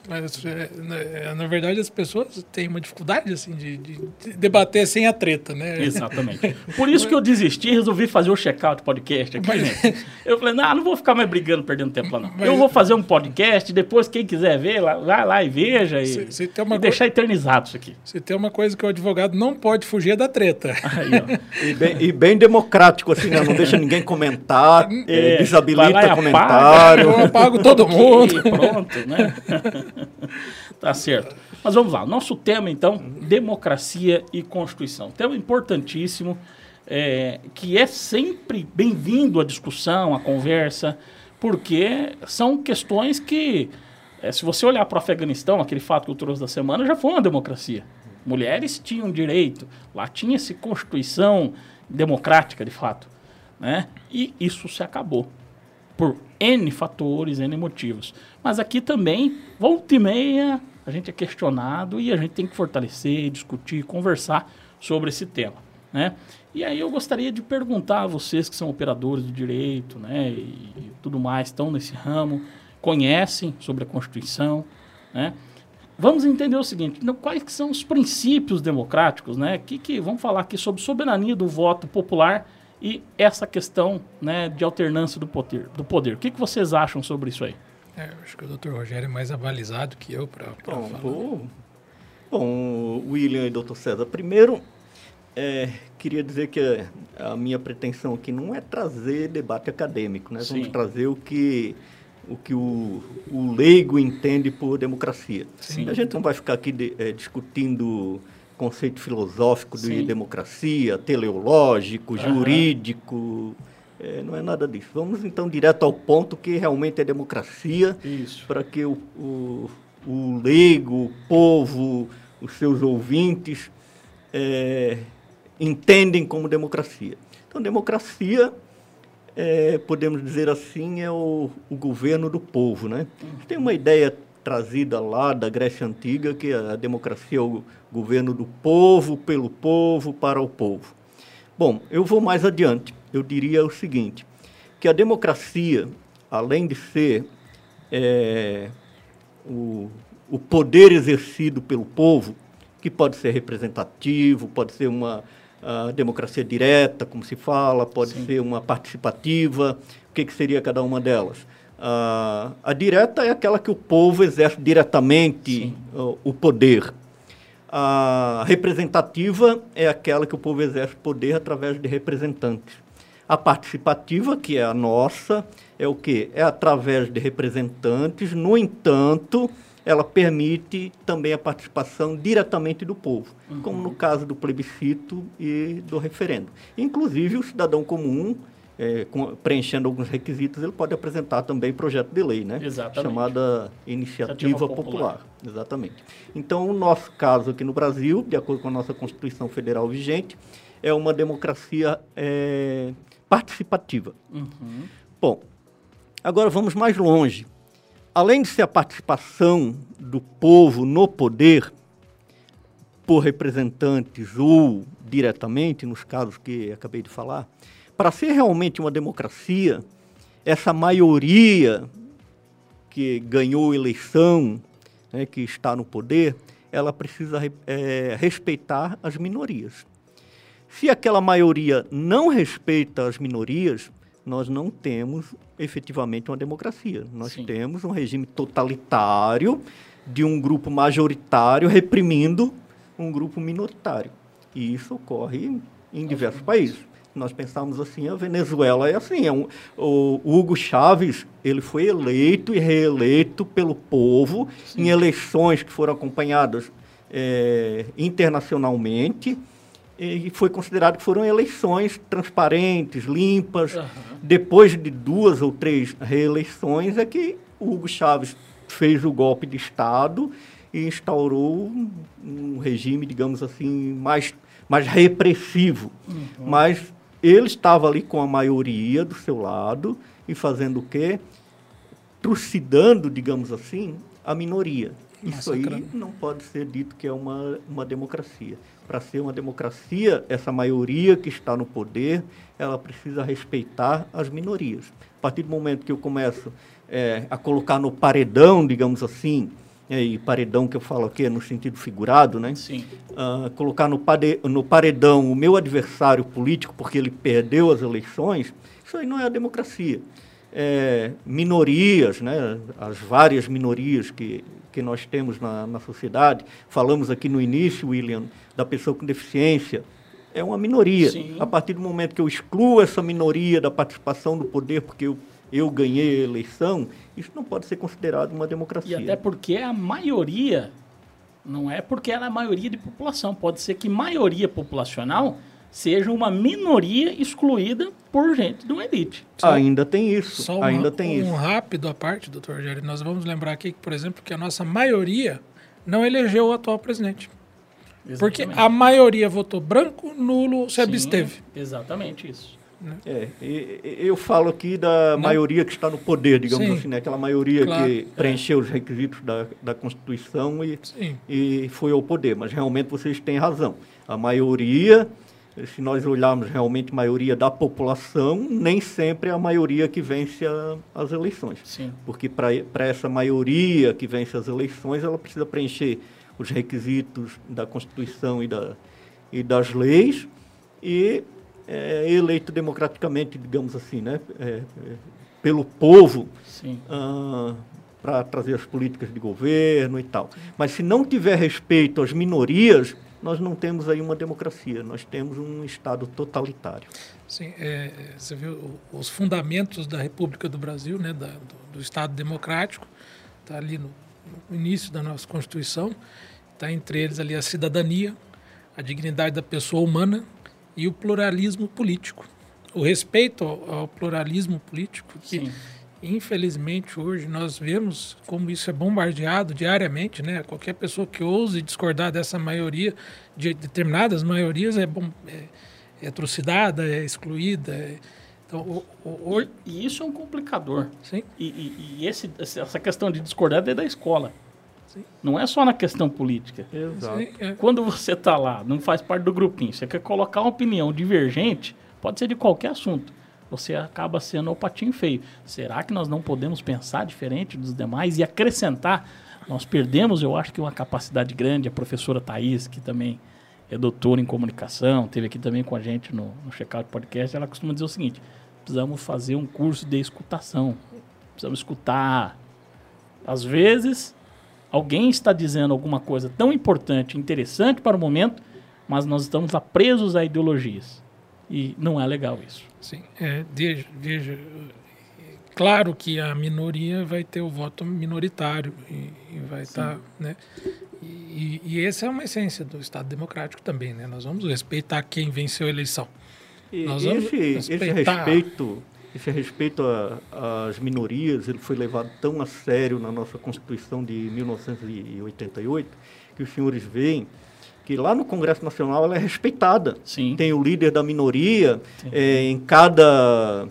Mas, é, na, na, verdade, as pessoas têm uma dificuldade assim, de, de, debater sem a treta, né? Exatamente. Por isso que eu desisti e resolvi fazer o check-out podcast aqui, Mas... gente. Eu falei, não, não vou ficar mais brigando, perdendo tempo lá, não. Mas... Eu vou fazer um podcast, depois quem quiser ver, lá, vai lá e veja e, se, se e co... deixar eternizado isso aqui. Se tem uma coisa que o advogado não pode fugir é da treta. Aí, e, bem, e, bem, democrático, assim, né? não deixa ninguém comentar, é, é, desabilita comentário. eu apago todo mundo. E pronto, né? tá certo. Mas vamos lá. Nosso tema, então, democracia e Constituição. Tema importantíssimo, é, que é sempre bem-vindo à discussão, à conversa, porque são questões que, é, se você olhar para o Afeganistão, aquele fato que eu trouxe da semana, já foi uma democracia. Mulheres tinham direito, lá tinha-se Constituição democrática, de fato. Né? E isso se acabou por N fatores, N motivos. Mas aqui também, volta e meia, a gente é questionado e a gente tem que fortalecer, discutir, conversar sobre esse tema. Né? E aí eu gostaria de perguntar a vocês que são operadores do direito né, e, tudo mais, estão nesse ramo, conhecem sobre a Constituição, né? Vamos entender o seguinte, quais são os princípios democráticos, né? Que, que, vamos falar aqui sobre soberania do voto popular e essa questão né, de alternância do poder. Do poder. O que, que vocês acham sobre isso aí? É, acho que o doutor Rogério é mais avalizado que eu para falar. Bom, bom, William e doutor César, primeiro, é, queria dizer que a minha pretensão aqui não é trazer debate acadêmico, né? Vamos trazer o que o que o, o leigo entende por democracia. Sim. A gente não vai ficar aqui de, é, discutindo conceito filosófico de Sim. democracia, teleológico, uhum. jurídico. É, não é nada disso. Vamos então direto ao ponto que realmente é democracia, para que o, o, o leigo, o povo, os seus ouvintes é, entendem como democracia. Então, democracia, é, podemos dizer assim, é o, o, governo do povo. Né? Tem uma ideia trazida lá da Grécia Antiga que a democracia é o governo do povo, pelo povo, para o povo. Bom, eu vou mais adiante. Eu diria o seguinte, que a democracia, além de ser é, o, o poder exercido pelo povo, que pode ser representativo, pode ser uma democracia direta, como se fala, pode Sim. ser uma participativa. O que, que seria cada uma delas? A direta é aquela que o povo exerce diretamente o, o, poder. A representativa é aquela que o povo exerce poder através de representantes. A participativa, que é a nossa, é o que? É através de representantes, no entanto, ela permite também a participação diretamente do povo, uhum. como no caso do plebiscito e do referendo. Inclusive, o cidadão comum, é, com, preenchendo alguns requisitos, ele pode apresentar também projeto de lei, né? Exatamente. Chamada Iniciativa popular. popular. Exatamente. Então, o nosso caso aqui no Brasil, de acordo com a nossa Constituição Federal vigente, é uma democracia é, participativa. Uhum. Bom, agora vamos mais longe além de ser a participação do povo no poder, por representantes ou diretamente, nos casos que acabei de falar, para ser realmente uma democracia, essa maioria que ganhou eleição, né, que está no poder, ela precisa é, respeitar as minorias. Se aquela maioria não respeita as minorias, nós não temos efetivamente uma democracia. Nós Sim. temos um regime totalitário de um grupo majoritário reprimindo um grupo minoritário. E isso ocorre em diversos países. Nós pensamos assim, a Venezuela é assim, é um, o Hugo Chávez, ele foi eleito e reeleito pelo povo Sim. em eleições que foram acompanhadas é, internacionalmente, e foi considerado que foram eleições transparentes, limpas. Uhum. Depois de duas ou três reeleições é que Hugo Chávez fez o golpe de Estado e instaurou um regime, digamos assim, mais, mais repressivo. Uhum. Mas ele estava ali com a maioria do seu lado e fazendo o quê? Trucidando, digamos assim, a minoria. Isso aí não pode ser dito que é uma, uma democracia para ser uma democracia, essa maioria que está no poder, ela precisa respeitar as minorias. A partir do momento que eu começo é, a colocar no paredão, digamos assim, e paredão que eu falo aqui é no sentido figurado, né? Sim. Uh, colocar no, no paredão o meu adversário político porque ele perdeu as eleições, isso aí não é a democracia. É, minorias, né? as várias minorias que, que nós temos na, na sociedade, falamos aqui no início, William, da pessoa com deficiência, é uma minoria. Sim. A partir do momento que eu excluo essa minoria da participação do poder, porque eu, eu ganhei a eleição, isso não pode ser considerado uma democracia. E até porque a maioria, não é porque ela é a maioria de população, pode ser que maioria populacional seja uma minoria excluída por gente de uma elite. Só, ainda tem isso. Só ainda tem um isso. rápido à parte, doutor Rogério. Nós vamos lembrar aqui, por exemplo, que a nossa maioria não elegeu o atual presidente. Exatamente. Porque a maioria votou branco, nulo, se Sim, absteve. Exatamente isso. Né? É, eu falo aqui da Não. maioria que está no poder, digamos Sim. assim, né? aquela maioria claro. que preencheu é. os requisitos da, da Constituição e, e foi ao poder. Mas realmente vocês têm razão. A maioria, se nós olharmos realmente a maioria da população, nem sempre é a maioria que vence a, as eleições. Sim. Porque para essa maioria que vence as eleições, ela precisa preencher os requisitos da Constituição e, da, e das leis e é eleito democraticamente, digamos assim, né, é, é, pelo povo ah, para trazer as políticas de governo e tal. Mas se não tiver respeito às minorias, nós não temos aí uma democracia, nós temos um Estado totalitário. Sim, é, você viu os fundamentos da República do Brasil, né, da, do, do Estado democrático, está ali no no início da nossa Constituição, está entre eles ali a cidadania, a dignidade da pessoa humana e o pluralismo político. O respeito ao, ao pluralismo político, que, Infelizmente, hoje nós vemos como isso é bombardeado diariamente, né? Qualquer pessoa que ouse discordar dessa maioria, de determinadas maiorias, é, bom, é, é atrocidada, é excluída. É, então, o, o, o... E, isso é um complicador. Sim. E, e, e esse, essa questão de discordar é da escola. Sim. Não é só na questão política. Exato. Sim, é. Quando você está lá, não faz parte do grupinho, você quer colocar uma opinião divergente, pode ser de qualquer assunto você acaba sendo o patinho feio. Será que nós não podemos pensar diferente dos demais e acrescentar? Nós perdemos, eu acho que uma capacidade grande. A professora Thaís, que também é doutora em comunicação, teve aqui também com a gente no, no Checkout Podcast, ela costuma dizer o seguinte: precisamos fazer um curso de escutação. Precisamos escutar. Às vezes, alguém está dizendo alguma coisa tão importante, interessante para o momento, mas nós estamos presos a ideologias. E não é legal isso. Sim, é, veja, veja, claro que a minoria vai ter o voto minoritário e, e vai estar, tá, né? E, e, essa é uma essência do Estado democrático também, né? Nós vamos respeitar quem venceu a eleição. E Nós esse, respeitar... esse respeito, esse respeito às minorias, ele foi levado tão a sério na nossa Constituição de 1988 que os senhores veem que lá no Congresso Nacional ela é respeitada. Sim. Tem o líder da minoria é, em cada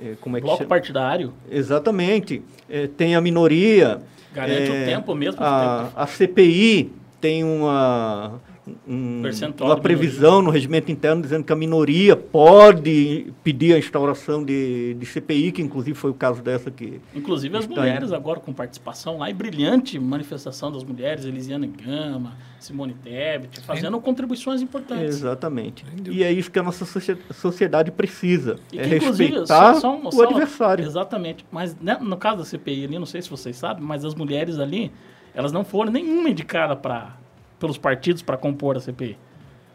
é, como é Bloco chama? partidário. Exatamente. É, tem a minoria. Garante o é, tempo mesmo. A, a CPI tem uma um, uma previsão no regimento interno dizendo que a minoria pode pedir a instauração de, de CPI, que inclusive foi o caso dessa que. Inclusive as mulheres agora com participação lá e brilhante manifestação das mulheres, Elisiana Gama, Simone Tebet, fazendo contribuições importantes. Exatamente. E é isso que a nossa sociedade precisa. E é respeitar só, só, o só, adversário. Exatamente. Mas né, no caso da CPI ali, não sei se vocês sabem, mas as mulheres ali, elas não foram nenhuma indicada para pelos partidos para compor a CPI.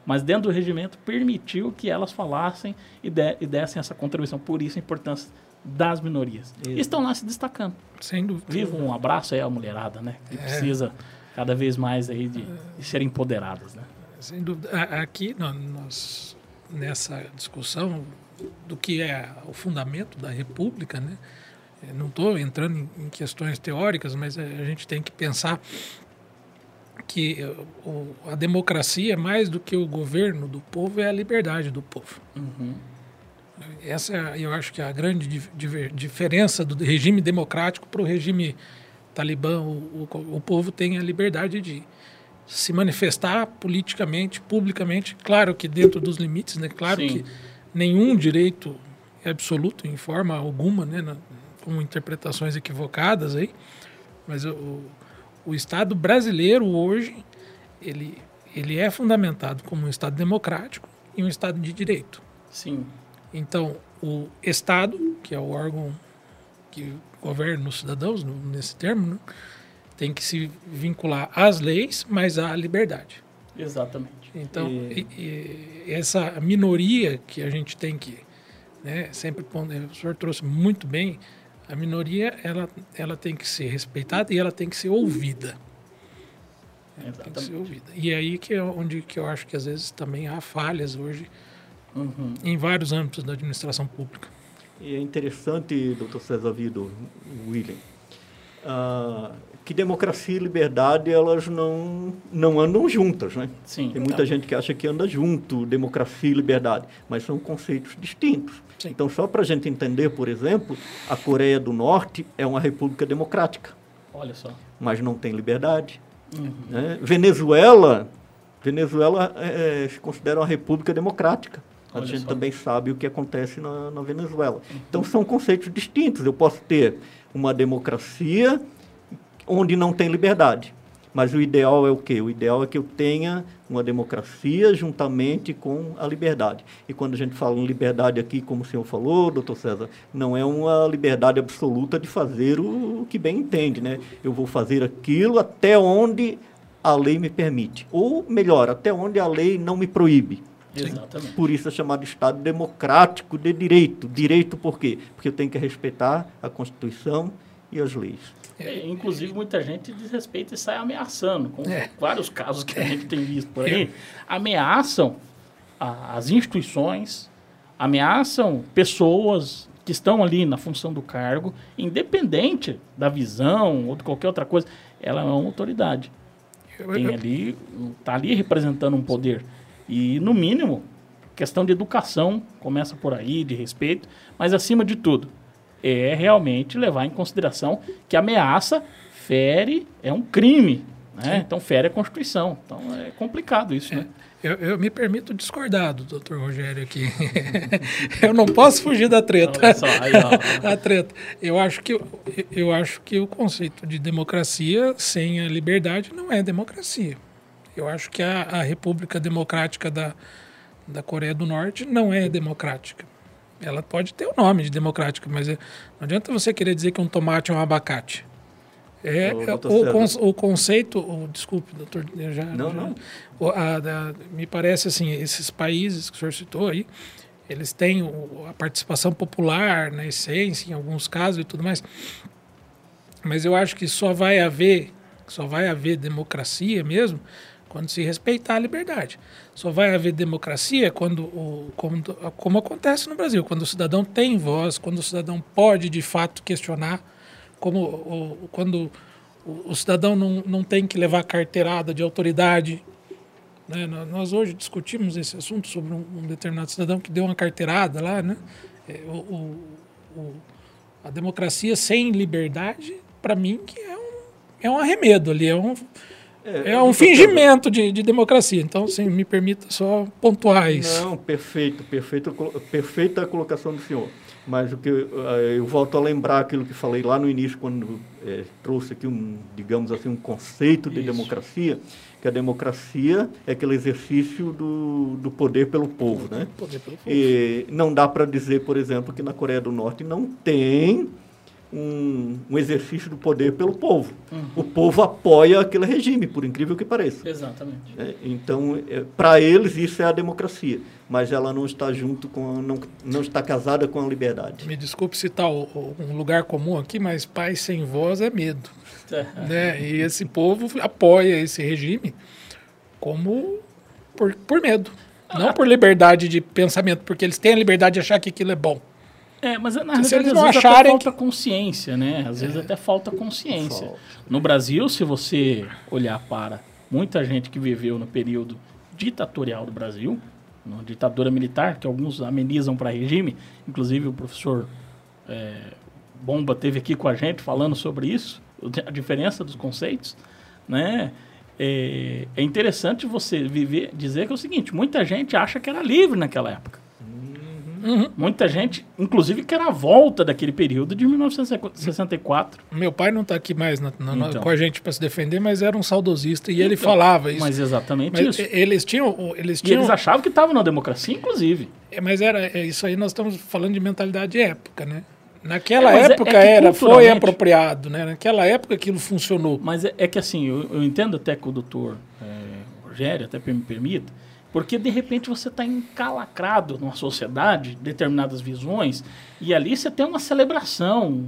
Mas dentro do regimento permitiu que elas falassem e, de, e dessem essa contribuição. Por isso a importância das minorias. Isso. Estão lá se destacando. Sem dúvida. Viva um abraço aí à mulherada, né? Que é. precisa cada vez mais aí de, de ser empoderadas, né? Sem dúvida. Aqui nós, nessa discussão do que é o fundamento da República, né? Não estou entrando em questões teóricas, mas a gente tem que pensar que a democracia, mais do que o governo do povo, é a liberdade do povo. Uhum. Essa é, eu acho que é a grande diferença do regime democrático para o regime talibã. O, o, o, povo tem a liberdade de se manifestar politicamente, publicamente, claro que dentro dos limites, né? Claro Sim. que nenhum direito é absoluto em forma alguma, né? Na, com interpretações equivocadas aí, mas o, o Estado brasileiro hoje ele, ele é fundamentado como um Estado democrático e um Estado de direito. Sim. Então, o Estado, que é o órgão que governa os cidadãos, nesse termo, né, tem que se vincular às leis, mas à liberdade. Exatamente. Então, e... E, e essa minoria que a gente tem que, né, sempre, o senhor trouxe muito bem, a minoria ela, ela tem que ser respeitada e ela tem que ser ouvida. Ela tem que ser ouvida. E é aí que é onde que eu acho que às vezes também há falhas hoje uhum. em vários âmbitos da administração pública. E é interessante, doutor César Vido, William, uh, que democracia e liberdade elas não, não andam juntas, né? Sim, Tem muita tá. gente que acha que anda junto, democracia e liberdade, mas são conceitos distintos. Sim. Então, só para a gente entender, por exemplo, a Coreia do Norte é uma república democrática. Olha só. Mas não tem liberdade. Uhum. Né? Venezuela, Venezuela é, se considera uma república democrática. A Olha gente só. também sabe o que acontece na, na Venezuela. Uhum. Então, são conceitos distintos. Eu posso ter uma democracia onde não tem liberdade. Mas o ideal é o quê? O ideal é que eu tenha uma democracia juntamente com a liberdade. E quando a gente fala em liberdade aqui, como o senhor falou, doutor César, não é uma liberdade absoluta de fazer o que bem entende, né? Eu vou fazer aquilo até onde a lei me permite. Ou, melhor, até onde a lei não me proíbe. Exatamente. Por isso é chamado Estado democrático de direito. Direito por quê? Porque eu tenho que respeitar a Constituição e as leis. É, inclusive, muita gente desrespeita e sai ameaçando, com é. vários casos que a gente tem visto por aí, ameaçam a, as instituições, ameaçam pessoas que estão ali na função do cargo, independente da visão ou de qualquer outra coisa, ela é uma autoridade. Tem ali, está ali representando um poder. E, no mínimo, questão de educação começa por aí, de respeito, mas acima de tudo, é realmente levar em consideração que ameaça fere, é um crime. Né? Então fere a Constituição. Então é complicado isso. É. Né? Eu, eu, me permito discordar do doutor Rogério aqui. eu não posso fugir da treta. Só, aí, a treta. Eu acho, que, eu acho que o conceito de democracia sem a liberdade não é democracia. Eu acho que a, a República Democrática da, da Coreia do Norte não é democrática. Ela pode ter o nome de democrática, mas é, não adianta você querer dizer que um tomate é um abacate. É, é o, o, o, conceito, o, desculpe, doutor, já, não, já, não. O, a, a, me parece assim, esses países que o senhor citou aí, eles têm a participação popular na essência, em alguns casos e tudo mais, mas eu acho que só vai haver, só vai haver democracia mesmo quando se respeitar a liberdade. Só vai haver democracia quando, o, quando, como acontece no Brasil, quando o cidadão tem voz, quando o cidadão pode de fato questionar como o, quando o, o, cidadão não, não tem que levar carteirada de autoridade. Né? Nós hoje discutimos esse assunto sobre um, um, determinado cidadão que deu uma carteirada lá. Né? É, o, o, a democracia sem liberdade, para mim, que é um, é um arremedo ali, é um, é, é um fingimento de, de, democracia. Então, sim, me permita só pontuar isso. Não, perfeito, perfeito, perfeita a colocação do senhor. Mas o que eu, eh, eu, volto a lembrar aquilo que falei lá no início, quando é, trouxe aqui um, digamos assim, um conceito de Isso. democracia, que a democracia é aquele exercício do, do poder pelo povo, né? Poder pelo povo. E não dá para dizer, por exemplo, que na Coreia do Norte não tem um, um, exercício do poder pelo povo. Uhum. O povo apoia aquele regime, por incrível que pareça. Exatamente. É, então, é, para eles, isso é a democracia. Mas ela não está junto com. A, não, não está casada com a liberdade. Me desculpe citar o, o, um lugar comum aqui, mas paz sem voz é medo. Né? E esse povo apoia esse regime como por, por medo. Não por liberdade de pensamento, porque eles têm a liberdade de achar que aquilo é bom. É, mas na realidade, se eles não acharem falta que... consciência, né? Às vezes é. até falta consciência. Falta. No Brasil, se você olhar para muita gente que viveu no período ditatorial do Brasil, na ditadura militar, que alguns amenizam para regime, inclusive o professor é, Bomba teve aqui com a gente falando sobre isso, a diferença dos conceitos, né? É, é interessante você viver, dizer que é o seguinte, muita gente acha que era livre naquela época. Uhum. Muita gente, inclusive, quer a volta daquele período de 1964. Meu pai não está aqui mais na, na, então. com a gente para se defender, mas era um saudosista e então, ele falava isso. Mas exatamente mas isso. Eles tinham, eles tinham. E eles achavam que estavam na democracia, inclusive. É, mas era é, isso aí. Nós estamos falando de mentalidade de época, né? Naquela é, época é, é era, foi apropriado, né? Naquela época aquilo funcionou. Mas é, é que assim, eu, eu, entendo até que o doutor Rogério até me permita, porque de repente você está encalacrado numa sociedade, determinadas visões, e ali você tem uma celebração,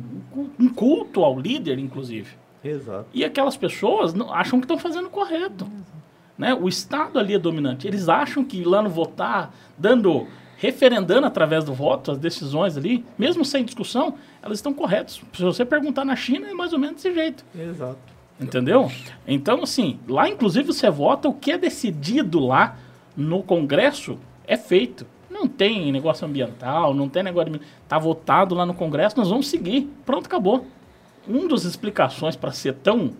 um culto ao líder, inclusive. Exato. E aquelas pessoas acham que estão fazendo correto. Né? O Estado ali é dominante. Eles acham que lá no votar, dando, referendando através do voto as decisões ali, mesmo sem discussão, elas estão corretas. Se você perguntar na China, é mais ou menos desse jeito. Exato. Entendeu? Então, assim, lá inclusive você vota o que é decidido lá no Congresso é feito. Não tem negócio ambiental, não tem negócio de. Está votado lá no Congresso, nós vamos seguir. Pronto, acabou. Uma das explicações para ser tão.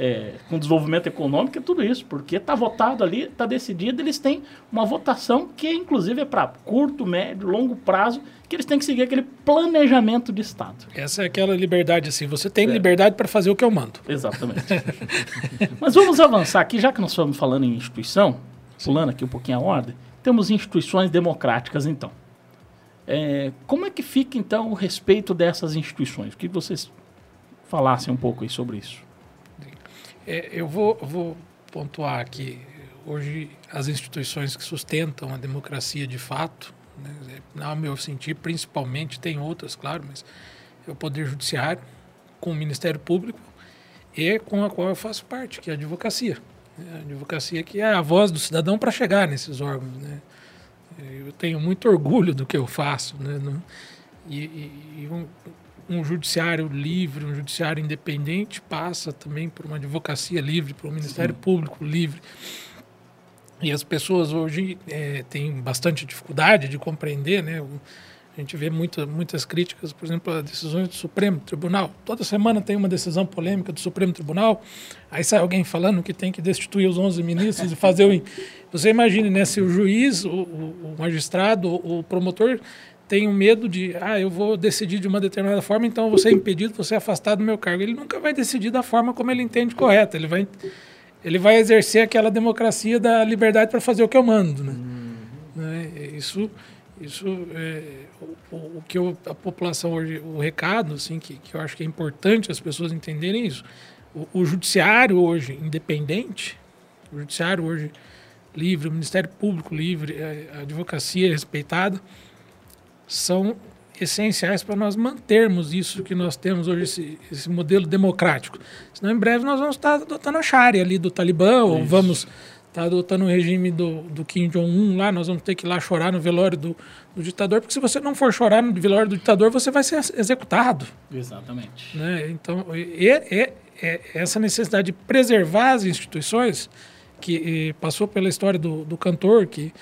É, com desenvolvimento econômico é tudo isso, porque está votado ali, está decidido, eles têm uma votação que, inclusive, é para curto, médio, longo prazo, que eles têm que seguir aquele planejamento de Estado. Essa é aquela liberdade, assim, você tem é. liberdade para fazer o que eu mando. Exatamente. Mas vamos avançar aqui, já que nós estamos falando em instituição, pulando aqui um pouquinho a ordem, temos instituições democráticas, então. É, como é que fica, então, o respeito dessas instituições? Que vocês falassem um pouco aí sobre isso. É, eu vou, vou pontuar aqui. Hoje, as instituições que sustentam a democracia de fato, né, ao meu sentir, principalmente, tem outras, claro, mas é o Poder Judiciário, com o Ministério Público e com a qual eu faço parte, que é a advocacia. A advocacia que é a voz do cidadão para chegar nesses órgãos. Né? Eu tenho muito orgulho do que eu faço, né? E, e um, um, judiciário livre, um judiciário independente passa também por uma advocacia livre, por um Ministério Sim. Público livre. E as pessoas hoje é, têm bastante dificuldade de compreender, né? O, a gente vê muita, muitas críticas, por exemplo, a decisões do Supremo Tribunal. Toda semana tem uma decisão polêmica do Supremo Tribunal, aí sai alguém falando que tem que destituir os 11 ministros e fazer o. Você imagine, né, se o juiz, o, o magistrado, o promotor tem um medo de, ah, eu vou decidir de uma determinada forma, então vou ser impedido, vou ser afastado do meu cargo. Ele nunca vai decidir da forma como ele entende correta. Ele vai, ele vai exercer aquela democracia da liberdade para fazer o que eu mando. Né? Uhum. Isso isso é, o, o, que eu, a população hoje, o recado, assim, que, que eu acho que é importante as pessoas entenderem isso. O, o judiciário hoje independente, o judiciário hoje livre, o Ministério Público livre, a, a advocacia respeitada, são essenciais para nós mantermos isso que nós temos hoje, esse, esse modelo democrático. Senão, em breve, nós vamos estar adotando a Sharia ali do Talibã, isso. ou vamos está adotando o regime do, do Kim Jong-un lá, nós vamos ter que ir lá chorar no velório do, do, ditador, porque se você não for chorar no velório do ditador, você vai ser executado. Exatamente. Né? Então, é, é, essa necessidade de preservar as instituições, que passou pela história do, do cantor, que,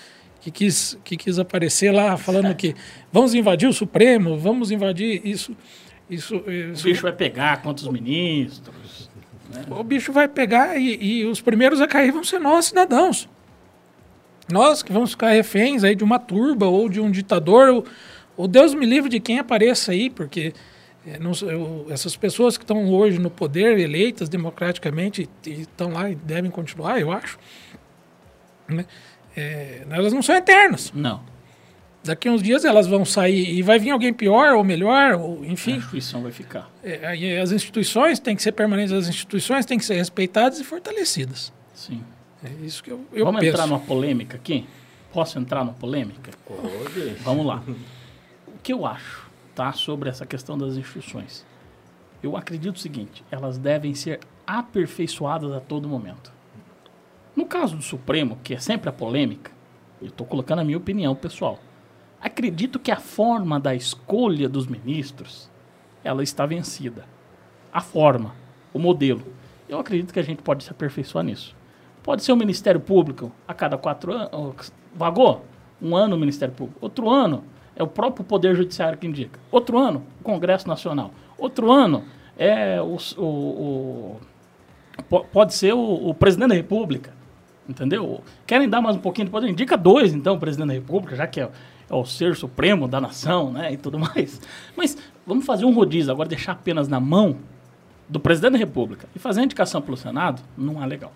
que, quis, que quis aparecer lá falando que vamos invadir o Supremo, vamos invadir isso. Isso, isso, o bicho vai pegar quantos ministros. Né? O bicho vai pegar e, e, os primeiros a cair vão ser nós, cidadãos. Nós que vamos ficar reféns aí de uma turba ou de um ditador. Ou, Deus me livre de quem apareça aí, porque é, não, eu, essas pessoas que estão hoje no poder, eleitas democraticamente, estão lá e devem continuar, eu acho, né? é, elas não são eternas. Não. Daqui uns dias elas vão sair e vai vir alguém pior ou melhor, ou, enfim. A instituição vai ficar. É, as instituições têm que ser permanentes, as instituições têm que ser respeitadas e fortalecidas. Sim. É isso que eu, eu Vamos penso. entrar numa polêmica aqui? Posso entrar numa polêmica? Pode. Vamos lá. O que eu acho tá, sobre essa questão das instituições? Eu acredito o seguinte: elas devem ser aperfeiçoadas a todo momento. No caso do Supremo, que é sempre a polêmica, eu estou colocando a minha opinião pessoal Acredito que a forma da escolha dos ministros, ela está vencida. A forma, o modelo. Eu acredito que a gente pode se aperfeiçoar nisso. Pode ser o Ministério Público a cada quatro anos. Vagou? Um ano o Ministério Público. Outro ano é o próprio Poder Judiciário que indica. Outro ano, o Congresso Nacional. Outro ano é o, o, o pode ser o, o, Presidente da República. Entendeu? Querem dar mais um pouquinho de poder? Indica dois, então, o Presidente da República, já que é é o ser supremo da nação, né, e tudo mais. Mas vamos fazer um rodízio agora, deixar apenas na mão do presidente da República e fazer a indicação pelo Senado, não é legal.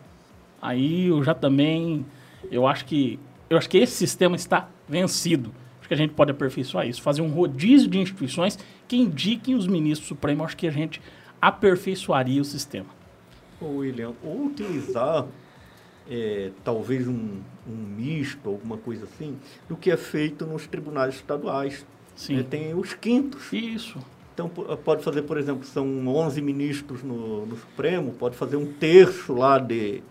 Aí eu já também, eu acho que, eu acho que esse sistema está vencido. Acho que a gente pode aperfeiçoar isso, fazer um rodízio de instituições que indiquem os ministros supremos. Acho que a gente aperfeiçoaria o sistema. Ô William, ou utilizar é, talvez um, um, misto, alguma coisa assim, do que é feito nos tribunais estaduais. Sim. É, tem os quintos. Isso. Então, pode fazer, por exemplo, são 11 ministros no, no Supremo, pode fazer um terço lá de,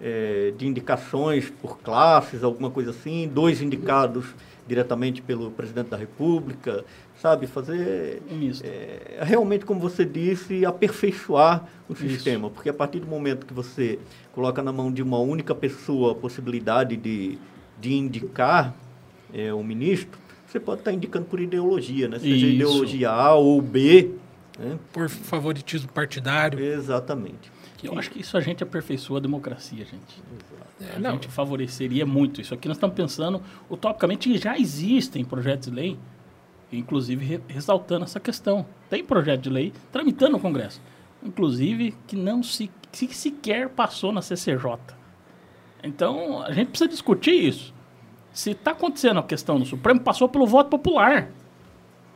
é, de indicações por classes, alguma coisa assim, dois indicados diretamente pelo presidente da República, sabe? Fazer é, realmente, como você disse, aperfeiçoar o Isso. sistema, porque a partir do momento que você coloca na mão de uma única pessoa a possibilidade de, de indicar é, o ministro, você pode estar indicando por ideologia, né? Seja Isso. ideologia A ou B. Né? Por favoritismo partidário. Exatamente. Eu acho que isso a gente aperfeiçoa a democracia, gente. É, a não. gente favoreceria muito isso. Aqui nós estamos pensando utopicamente que já existem projetos de lei, inclusive ressaltando essa questão. Tem projeto de lei tramitando no Congresso, inclusive que não se que sequer passou na CCJ. Então, a gente precisa discutir isso. Se está acontecendo a questão no Supremo, passou pelo voto popular.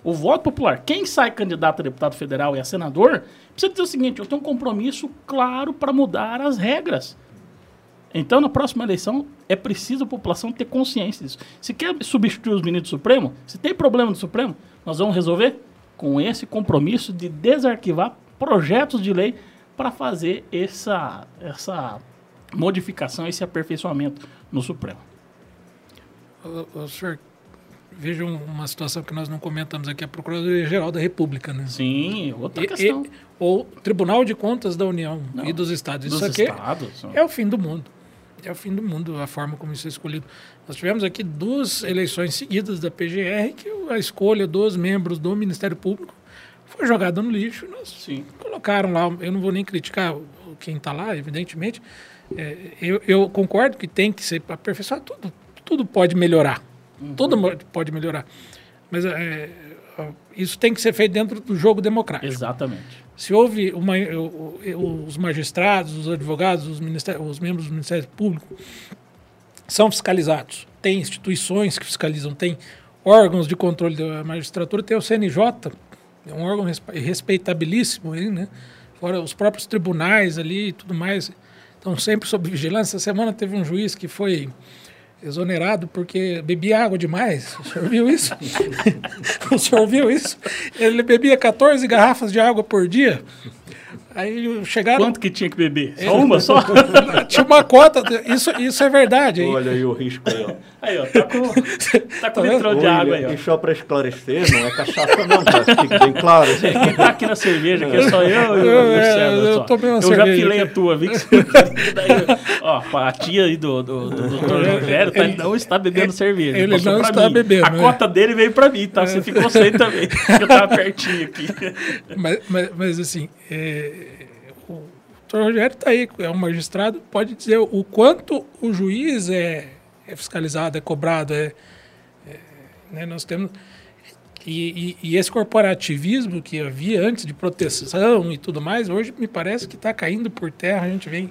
O voto popular, quem sai candidato a deputado federal e a senador, precisa dizer o seguinte: eu tenho um compromisso claro para mudar as regras. Então, na próxima eleição, é preciso a população ter consciência disso. Se quer substituir os ministros do Supremo, se tem problema no Supremo, nós vamos resolver com esse compromisso de desarquivar projetos de lei para fazer essa, essa modificação, esse aperfeiçoamento no Supremo. O, o senhor veja uma situação que nós não comentamos aqui, a Procuradoria-Geral da República, né? Sim, outra E- questão. e- ou Tribunal de Contas da União Não, e dos Estados. Dos Isso aqui estados. é o fim do mundo. É o fim do mundo a forma como isso é escolhido. Nós tivemos aqui duas eleições seguidas da PGR que a escolha dos membros do Ministério Público foi jogada no lixo. Nós Sim. colocaram lá, eu não vou nem criticar o- quem está lá, evidentemente. É, eu, eu concordo que tem que ser aperfeiçoado, tudo, tudo pode melhorar. Tudo mo- pode melhorar. Mas é, ó, isso tem que ser feito dentro do jogo democrático. Exatamente. Se houve uma, os magistrados, os advogados, os, os membros do Ministério Público são fiscalizados. Tem instituições que fiscalizam, tem órgãos de controle da magistratura, tem o CNJ, é um órgão respe- respeitabilíssimo, aí, né? Fora os próprios tribunais ali e tudo mais, estão sempre sob vigilância. Essa semana teve um juiz que foi exonerado porque bebia água demais. O senhor viu isso? o senhor viu isso? Ele bebia 14 garrafas de água por dia. Aí chegaram. Quanto que tinha que beber? Só uma só? Tinha uma cota. Isso, isso é verdade. Olha aí o risco aí, ó. Aí, ó, tá com, tá com Tá litrão de água aí, ó. E só para esclarecer, não é cachaça não, tá? Fique bem claro. Quem tá aqui na cerveja, que é só eu e o Eu, é, César eu só. tomei uma eu já cerveja pilei a aqui. tua, vi que você... Daí, ó, a tia aí do, do, do, do Dr. Rogério tá, não está bebendo cerveja. ele não pra está mim. bebendo, A né? cota dele veio pra mim, tá? Você ficou sem também. Eu tava pertinho aqui. mas, mas, mas, assim, é, o doutor Rogério está aí, é um magistrado, pode dizer o quanto o juiz é, é fiscalizado, é cobrado, é, é, né, nós temos e, e- e esse corporativismo que havia antes de proteção e tudo mais, hoje me parece que está caindo por terra. A gente vem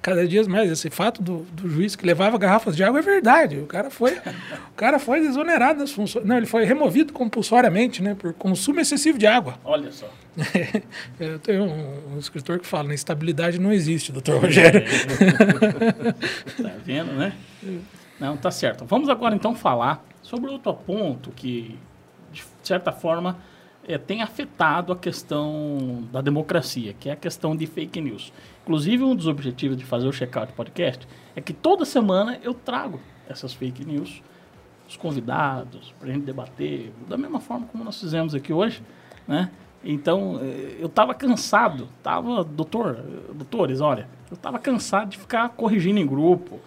cada dia mais. Esse fato do, do juiz que levava garrafas de água é verdade. O cara foi, o cara foi exonerado das funções. Não, ele foi removido compulsoriamente, né, por consumo excessivo de água. Olha só. Eu tenho um, um escritor que fala: estabilidade não existe, doutor Rogério. Tá vendo, né? Não, tá certo. Vamos agora então falar sobre outro ponto que, de certa forma, eh, tem afetado a questão da democracia, que é a questão de fake news. Inclusive, um dos objetivos de fazer o Checkout Podcast é que toda semana eu trago essas fake news, os convidados, para a gente debater, da mesma forma como nós fizemos aqui hoje, né? Então, eh, eu estava cansado, tava, doutor, doutores, olha, eu estava cansado de ficar corrigindo em grupo,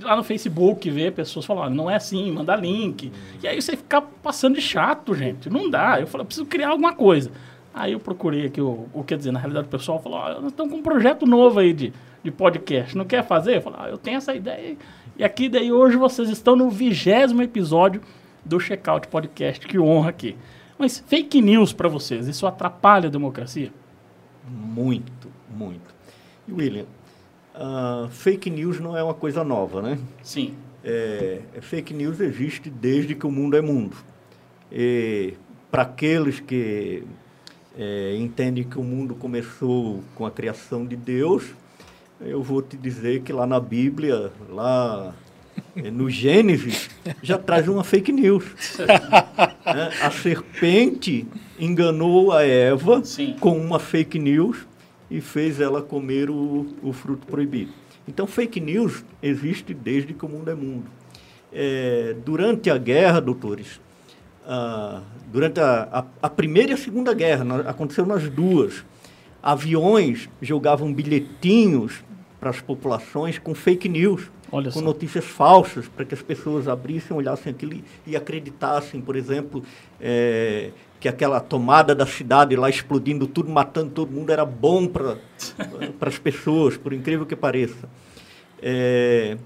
lá no Facebook ver pessoas falando, não é assim, manda link. E aí você fica passando de chato, gente, não dá. Eu falei, eu preciso criar alguma coisa. Aí eu procurei aqui, o, o quer dizer, na realidade o pessoal falou, ó, nós estamos com um projeto novo aí de, de podcast, não quer fazer? Eu falei, ah, eu tenho essa ideia. E aqui daí hoje vocês estão no vigésimo episódio do Checkout Podcast, que honra aqui. Mas fake news para vocês, isso atrapalha a democracia? Muito, muito. E William, ah, fake news não é uma coisa nova, né? Sim. É, fake news existe desde que o mundo é mundo. Para aqueles que é, entendem que o mundo começou com a criação de Deus, eu vou te dizer que lá na Bíblia, lá é, no Gênesis, já traz uma fake news. né? A serpente enganou a Eva Sim. com uma fake news e fez ela comer o, o fruto proibido. Então, fake news existe desde que o mundo é mundo. É, durante a guerra, doutores, ah, durante a, a, a Primeira e a Segunda Guerra, na- aconteceu nas duas, aviões jogavam bilhetinhos para as populações com fake news, Olha com só. notícias falsas, para que as pessoas abrissem, olhassem aquilo e- e acreditassem, por exemplo, é, que aquela tomada da cidade lá explodindo tudo, matando todo mundo, era bom para as pessoas, por incrível que pareça. É,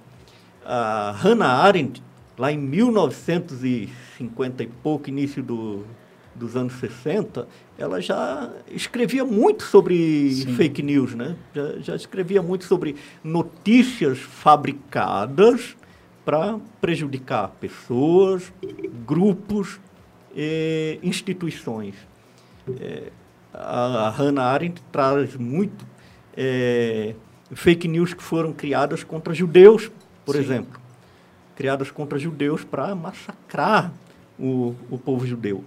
a Hannah Arendt, lá em 1950 e pouco, início do, dos anos 60, ela já escrevia muito sobre Sim. fake news, né? Já, já escrevia muito sobre notícias fabricadas para prejudicar pessoas, grupos instituições. É, a, a Hannah Arendt traz muito é, fake news que foram criadas contra judeus, por Sim. exemplo. Criadas contra judeus para massacrar o, o povo judeu.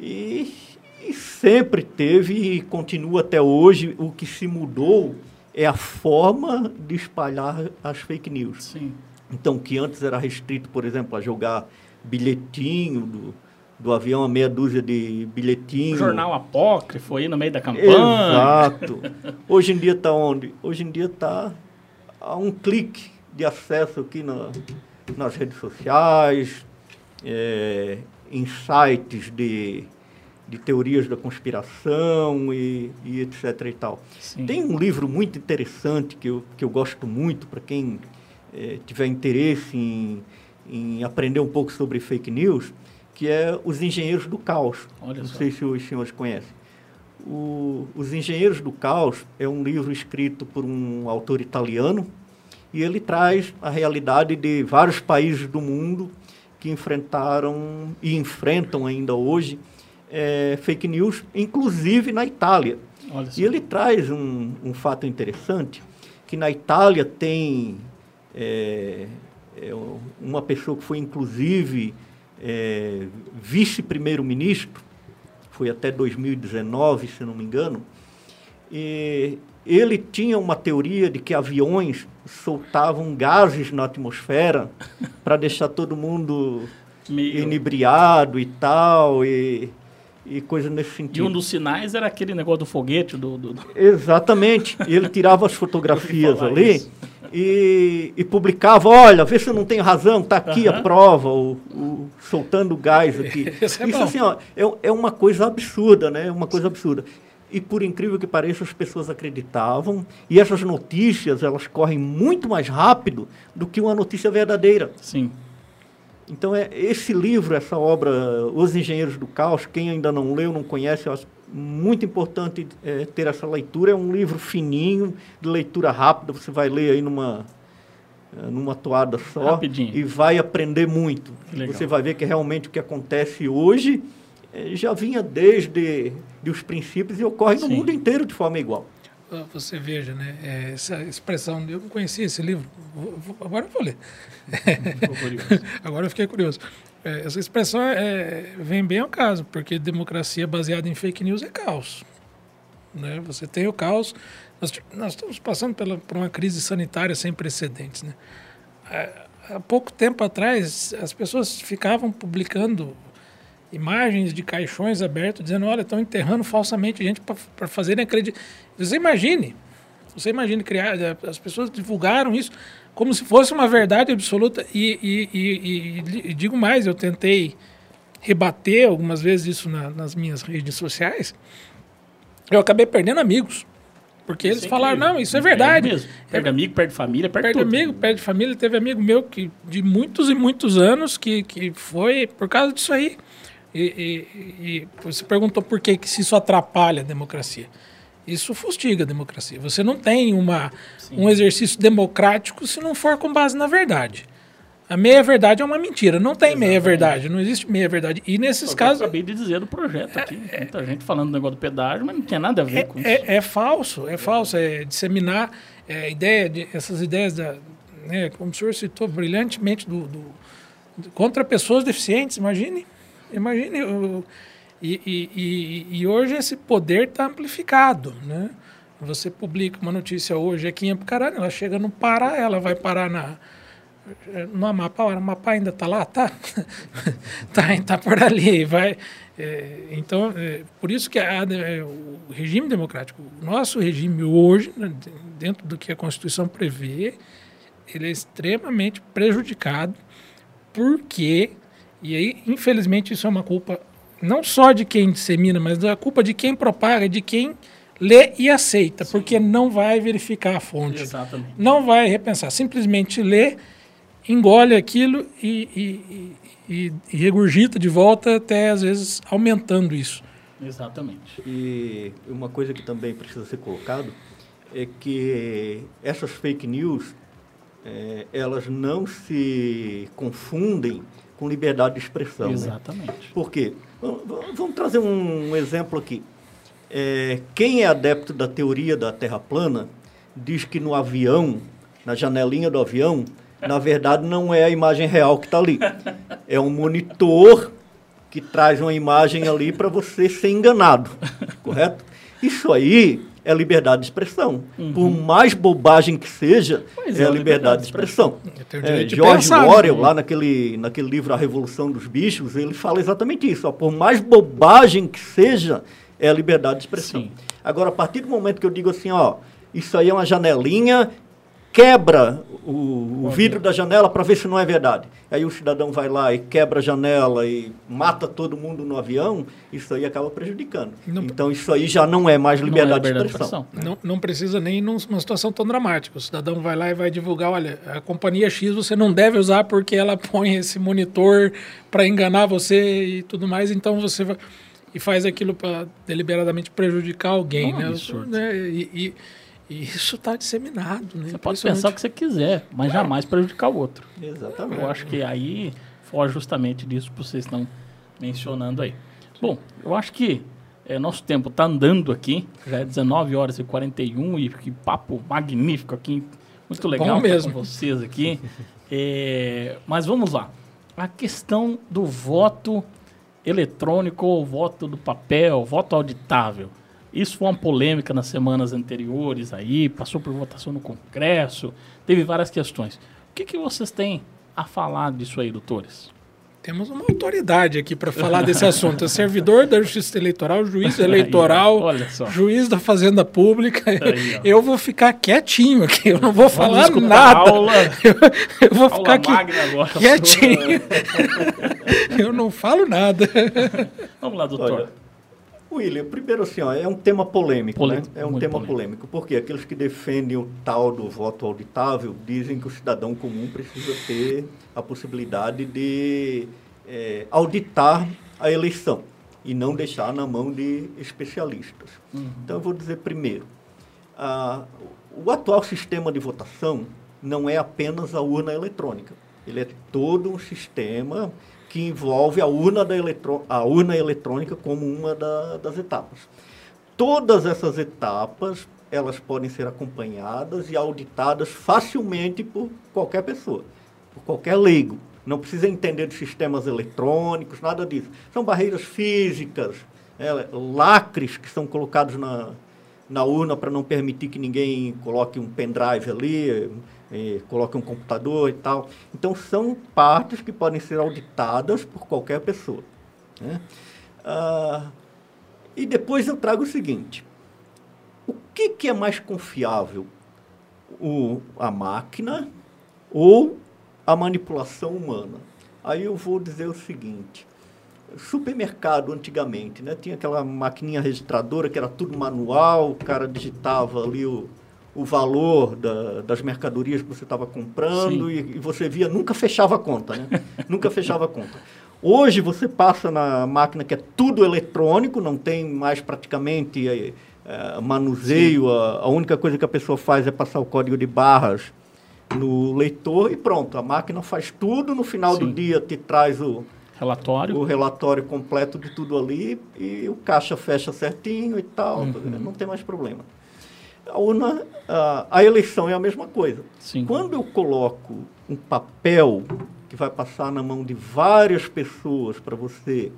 E, e sempre teve e continua até hoje, o que se mudou é a forma de espalhar as fake news. Sim. Então, que antes era restrito, por exemplo, a jogar bilhetinho do, do avião, a meia dúzia de bilhetinho. Jornal apócrifo aí no meio da campanha. Exato. Hoje em dia está onde? Hoje em dia está a um clique de acesso aqui na, nas redes sociais, é, em sites de, de teorias da conspiração e, e etc. e tal. Sim. Tem um livro muito interessante que eu, que eu gosto muito para quem é, tiver interesse em, em aprender um pouco sobre fake news, que é Os Engenheiros do Caos. Olha Não só. sei se os senhores conhecem. O, Os Engenheiros do Caos é um livro escrito por um autor italiano e ele traz a realidade de vários países do mundo que enfrentaram e enfrentam ainda hoje eh, fake news, inclusive na Itália. E ele traz um, um fato interessante, que na Itália tem é, é, uma pessoa que foi inclusive é, vice-primeiro-ministro, foi até 2019, se não me engano, e ele tinha uma teoria de que aviões soltavam gases na atmosfera para deixar todo mundo Meio- inebriado e tal, e, e coisa nesse E sentido. um dos sinais era aquele negócio do foguete, do... do- do- Exatamente. E ele tirava as fotografias ali isso. E, e publicava, olha, vê se eu não tenho razão, está aqui a Aham. prova, o, o- soltando gás aqui. Isso é Isso assim, ó, é, é uma coisa absurda, né? É uma coisa absurda. E por incrível que pareça, as pessoas acreditavam, e essas notícias, elas correm muito mais rápido do que uma notícia verdadeira. Sim. Então, é, esse livro, essa obra, Os Engenheiros do Caos, quem ainda não leu, não conhece, eu acho muito importante é, ter essa leitura. É um livro fininho, de leitura rápida, você vai ler aí numa, é, numa toada só Rapidinho. e vai aprender muito. Legal. Você vai ver que realmente o que acontece hoje é, já vinha desde de os princípios e ocorre no Sim. mundo inteiro de forma igual. Ah, Você veja, né? é, Essa expressão, eu não conhecia esse livro. Vou- vou- agora eu vou ler. Agora eu fiquei curioso. É, essa expressão é, vem bem ao caso, porque democracia baseada em fake news é caos. Né? Você tem o caos. Nós, nós estamos passando pela, por uma crise sanitária sem precedentes. Né? Há- Há pouco tempo atrás, as pessoas ficavam publicando imagens de caixões abertos, dizendo: olha, estão enterrando falsamente gente para fazerem acreditar. Você imagine, você imagine criar. As pessoas divulgaram isso como se fosse uma verdade absoluta. E, e- e- e- digo mais, eu tentei rebater algumas vezes isso na- nas minhas redes sociais. Eu acabei perdendo amigos. Porque eles Isso é falaram, não, isso é verdade. mesmo. Perde amigo, perde família, perde, Perde tudo. amigo, perde família. Teve amigo meu que de muitos e muitos anos que, que foi por causa disso aí. E, e- e você perguntou por que, que isso atrapalha a democracia. Isso fustiga a democracia. Você não tem uma, um exercício democrático se não for com base na verdade. A meia-verdade é uma mentira. Não tem meia-verdade, não existe meia-verdade. E nesses que casos. Eu acabei de dizer do projeto aqui. Muita gente falando do negócio do pedágio, mas não tinha nada a ver com isso. É, é falso, é falso, é disseminar é, ideia de, essas ideias da, né, como o senhor citou brilhantemente do, do- contra pessoas deficientes, imagine, imagine e, e, e, e hoje esse poder está amplificado, né? Você publica uma notícia hoje aqui em Apucarana, ela chega no Pará, ela vai parar na no Amapá, o Amapá ainda está lá, tá? tá, tá por ali, vai. É, então, é, por isso que a- é, o regime democrático, o nosso regime hoje, né, de- dentro do que a Constituição prevê, ele é extremamente prejudicado, porque, e aí, infelizmente, isso é uma culpa não só de quem dissemina, mas da culpa de quem propaga, de quem lê e aceita, porque não vai verificar a fonte Exatamente. não vai repensar, simplesmente lê, engole aquilo e, e- e- e regurgita de volta, até às vezes aumentando isso. Exatamente. E uma coisa que também precisa ser colocado é que essas fake news, eh, elas não se confundem com liberdade de expressão. né? Exatamente. Por quê? Vamos- trazer um exemplo aqui. É, quem é adepto da teoria da Terra plana diz que no avião, na janelinha do avião, na verdade não é a imagem real que está ali. É um monitor que traz uma imagem ali para você ser enganado, correto? Isso aí é liberdade de expressão. Por mais bobagem que seja, Pois é, é, a liberdade de expressão. É, George pensar, né? Orwell, lá naquele, naquele livro A Revolução dos Bichos, ele fala exatamente isso. Ó, por mais bobagem que seja, é a liberdade de expressão. Sim. Agora, a partir do momento que eu digo assim, ó, isso aí é uma janelinha, quebra o, o vidro da janela para ver se não é verdade. Aí o cidadão vai lá e quebra a janela e mata todo mundo no avião, isso aí acaba prejudicando. Não- Então, isso aí já não é mais Não é liberdade, liberdade de expressão. Não, não precisa nem num- numa situação tão dramática. O cidadão vai lá e vai divulgar, olha, a companhia X você não deve usar porque ela põe esse monitor para enganar você e tudo mais, então você vai e faz aquilo para deliberadamente prejudicar alguém, É um né? absurdo. Né? E, e- e isso está disseminado, né? Você pode pensar o que você quiser, mas jamais prejudicar o outro. Exatamente. Eu acho que aí foge justamente disso que vocês estão mencionando aí. Bom, eu acho que é, nosso tempo está andando aqui, já é 19 horas e 41 e que papo magnífico aqui, muito legal estar mesmo. com vocês aqui. É, mas vamos lá. A questão do voto eletrônico ou voto do papel, voto auditável. Isso foi uma polêmica nas semanas anteriores aí, passou por votação no Congresso, teve várias questões. O que, que vocês têm a falar disso aí, doutores? Temos uma autoridade aqui para falar desse assunto. É servidor da Justiça Eleitoral, juiz eleitoral, Aí, ó, olha só. juiz da Fazenda Pública. Aí, eu vou ficar quietinho aqui, eu não vou falar escutar nada. aula. Eu, eu vou Aula ficar aqui quietinho. eu não falo nada. Vamos lá, doutor. Olha, William, primeiro assim, ó, é um tema polêmico, Polêmico, né? É um tema polêmico. polêmico. porque aqueles que defendem o tal do voto auditável dizem que o cidadão comum precisa ter a possibilidade de eh, auditar a eleição e não deixar na mão de especialistas. Então, eu vou dizer primeiro, ah, o atual sistema de votação não é apenas a urna eletrônica. Ele é todo um sistema que envolve a urna, da eletro- a urna eletrônica como uma da- das etapas. Todas essas etapas, elas podem ser acompanhadas e auditadas facilmente por qualquer pessoa, por qualquer leigo. Não precisa entender de sistemas eletrônicos, nada disso. São barreiras físicas, é, lacres que são colocados na, na urna para não permitir que ninguém coloque um pendrive ali, eh, coloque um computador e tal. Então, são partes que podem ser auditadas por qualquer pessoa. né? Ah, e depois eu trago o seguinte: o que, que é mais confiável? O, a máquina ou a manipulação humana? Aí eu vou dizer o seguinte: supermercado antigamente, né? Tinha aquela maquininha registradora que era tudo manual, o cara digitava ali o, o valor da- das mercadorias que você estava comprando e, e você via, nunca fechava a conta, né? nunca fechava a conta. Hoje você passa na máquina que é tudo eletrônico, não tem mais praticamente eh, eh, manuseio, a, a única coisa que a pessoa faz é passar o código de barras no leitor e pronto, a máquina faz tudo, no final do Sim. dia te traz o, Relatório. o relatório completo de tudo ali e o caixa fecha certinho e tal, Uhum. não tem mais problema. A urna, a, a eleição é a mesma coisa. Sim. Quando eu coloco um papel que vai passar na mão de várias pessoas para você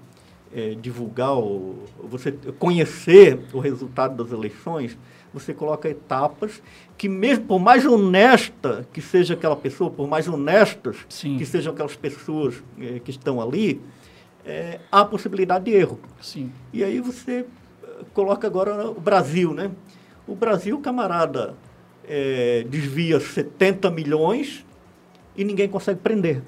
eh, divulgar, o, você conhecer o resultado das eleições, você coloca etapas que mesmo por mais honesta que seja aquela pessoa, por mais honestas Sim. que sejam aquelas pessoas eh, que estão ali, eh, há possibilidade de erro. Sim. E aí você eh, coloca agora o Brasil, né? O Brasil, o camarada, eh, desvia 70 milhões e ninguém consegue prender.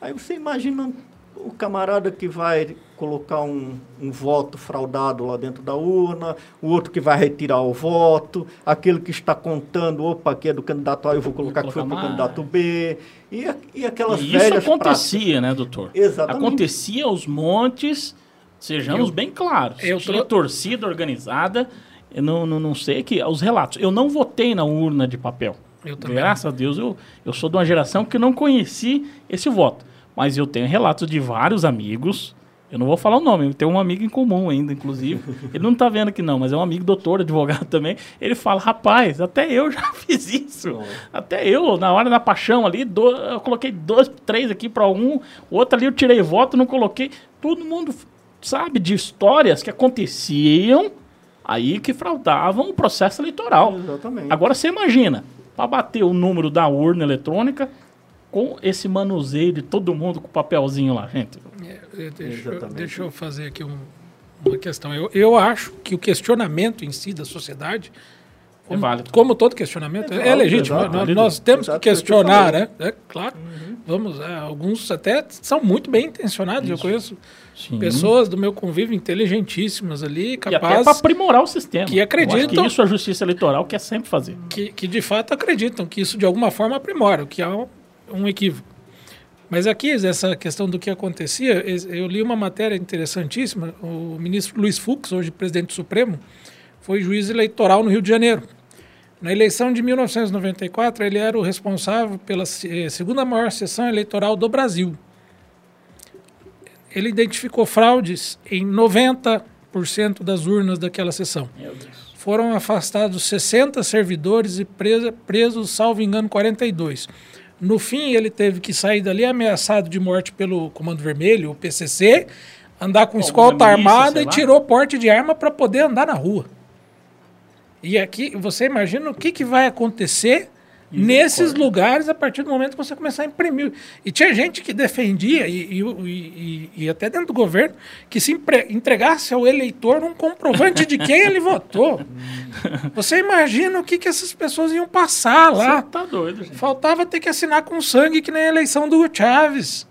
Aí você imagina o camarada que vai colocar um, um voto fraudado lá dentro da urna, o outro que vai retirar o voto, aquele que está contando, opa, aqui é do candidato A, eu vou colocar que foi para o mais. candidato B, e, e aquelas E isso velhas acontecia, né, doutor? Exatamente. Acontecia aos montes, sejamos Eu- bem claros. eu Tinha tro- torcida organizada, eu não, não, não sei que os relatos. Eu não votei na urna de papel. Eu também. Graças a Deus, eu, eu sou de uma geração que não conheci esse voto. Mas eu tenho relatos de vários amigos. Eu não vou falar o nome, tenho um amigo em comum ainda, inclusive. Ele não tá vendo aqui não, mas é um amigo doutor, advogado também. Ele fala, rapaz, até eu já fiz isso. Até eu, na hora da paixão ali, do- eu coloquei dois, três aqui para um, o outro ali eu tirei voto, não coloquei. Todo mundo sabe de histórias que aconteciam Aí que fraudavam o processo eleitoral. Exatamente. Agora você imagina, para bater o número da urna eletrônica com esse manuseio de todo mundo com o papelzinho lá, gente. É, deixa, eu, deixa eu fazer aqui um- uma questão. Eu, eu acho que o questionamento em si da sociedade, como, válido. como todo questionamento, é, É válido, legítimo. exato. Nós, nós temos Exato, que que questionar, falei. né? É, claro. Vamos, é, alguns até são muito bem intencionados. Eu conheço Sim. pessoas do meu convívio inteligentíssimas ali, capazes, para aprimorar o sistema. que acreditam- Eu acho que isso a justiça eleitoral quer sempre fazer. que, que de fato acreditam que isso de alguma forma aprimora, o que é um, um equívoco. Mas aqui, essa questão do que acontecia, eu li uma matéria interessantíssima. O ministro Luiz Fux, hoje presidente do Supremo, foi juiz eleitoral no Rio de Janeiro. Na eleição de 1994, ele era o responsável pela eh, segunda maior sessão eleitoral do Brasil. Ele identificou fraudes em 90% das urnas daquela sessão foram afastados 60 servidores e presa, presos, salvo engano, 42. No fim, ele teve que sair dali ameaçado de morte pelo Comando Vermelho, o PCC, andar com Alguma escolta milícia, armada e tirou porte de arma para poder andar na rua. E aqui, você imagina o que, que vai acontecer nesses lugares a partir do momento que você começar a imprimir. E tinha gente que defendia, e, e, e- e até dentro do governo, que se entregasse ao eleitor um comprovante de quem ele votou. Você imagina o que, que essas pessoas iam passar lá. Você tá doido, gente. Faltava ter que assinar com sangue, que nem a eleição do Chaves.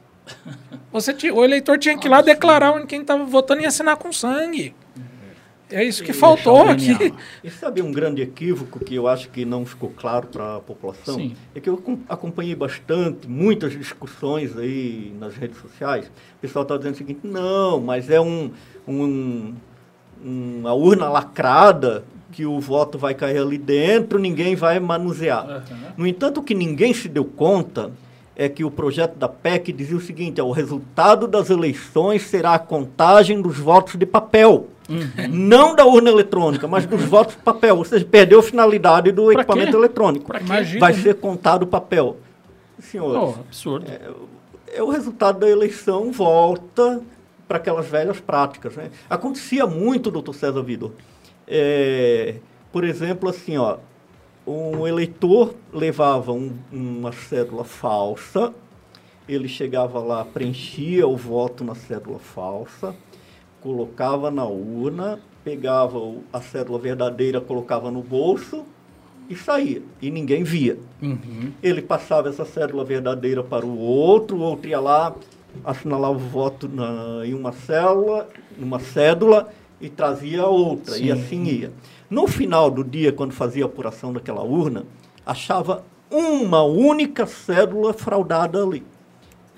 Você ti- o eleitor tinha que ir lá declarar onde quem estava votando e assinar com sangue. É isso que faltou o aqui. E sabe um grande equívoco que eu acho que não ficou claro para a população? Sim. É que eu acom- acompanhei bastante, muitas discussões aí nas redes sociais. O pessoal está dizendo o seguinte, não, mas é um, um, uma urna lacrada que o voto vai cair ali dentro, ninguém vai manusear. No entanto, o que ninguém se deu conta é que o projeto da PEC dizia o seguinte, ó, o resultado das eleições será a contagem dos votos de papel. Não da urna eletrônica, mas dos votos de papel. Ou seja, perdeu a finalidade do Pra equipamento quê? eletrônico. Vai ser contado o papel. Senhores, Pô, absurdo. é o resultado da eleição volta para aquelas velhas práticas. Né? Acontecia muito, doutor César Vidor. É, por exemplo, assim, ó, um eleitor levava um- uma cédula falsa, ele chegava lá, preenchia o voto na cédula falsa, colocava na urna, pegava a cédula verdadeira, colocava no bolso e saía. E ninguém via. Uhum. Ele passava essa cédula verdadeira para o outro, o outro ia lá, assinalava o voto na, em uma célula, numa cédula e trazia outra, e Sim. assim ia. No final do dia, quando fazia a apuração daquela urna, achava uma única cédula fraudada ali.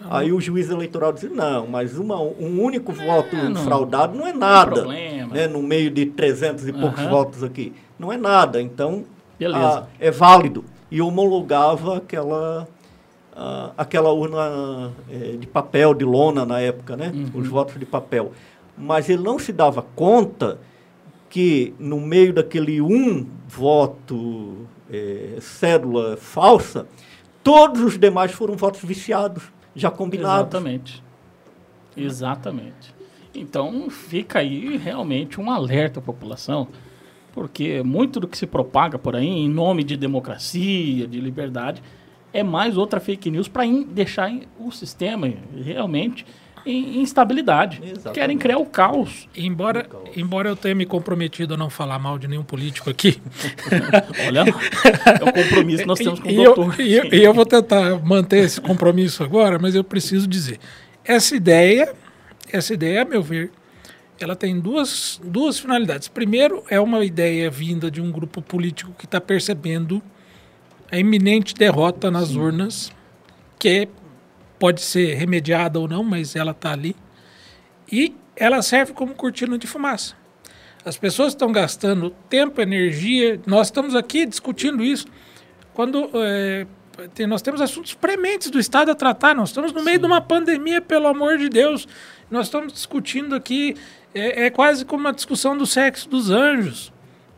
Aí o juiz eleitoral dizia, não, mas uma, um único voto não- fraudado não é nada. problema. né, no meio de 300 e poucos Aham. votos aqui. Não é nada. Então, Beleza. ah, é válido. E homologava aquela, ah, aquela urna eh, de papel, de lona na época, né? Uhum. Os votos de papel. Mas ele não se dava conta que no meio daquele um voto, eh, cédula falsa, todos os demais foram votos viciados, já combinados. Exatamente. Exatamente. Então fica aí realmente um alerta à população, porque muito do que se propaga por aí em nome de democracia, de liberdade, é mais outra fake news para deixar o sistema realmente em instabilidade. Exatamente. Querem criar o caos. Embora, embora eu tenha me comprometido a não falar mal de nenhum político aqui, Olha, é o compromisso que nós temos com o e, eu, doutor. e eu- e eu vou tentar manter esse compromisso agora, mas eu preciso dizer. Essa ideia, essa ideia, a meu ver, ela tem duas, duas finalidades. Primeiro, é uma ideia vinda de um grupo político que está percebendo a iminente derrota nas urnas, que pode ser remediada ou não, mas ela está ali. E ela serve como cortina de fumaça. As pessoas estão gastando tempo, energia. Nós estamos aqui discutindo isso quando é, tem- nós temos assuntos prementes do Estado a tratar. Nós estamos no meio de uma pandemia, pelo amor de Deus. Nós estamos discutindo aqui. É, é quase como uma discussão do sexo dos anjos.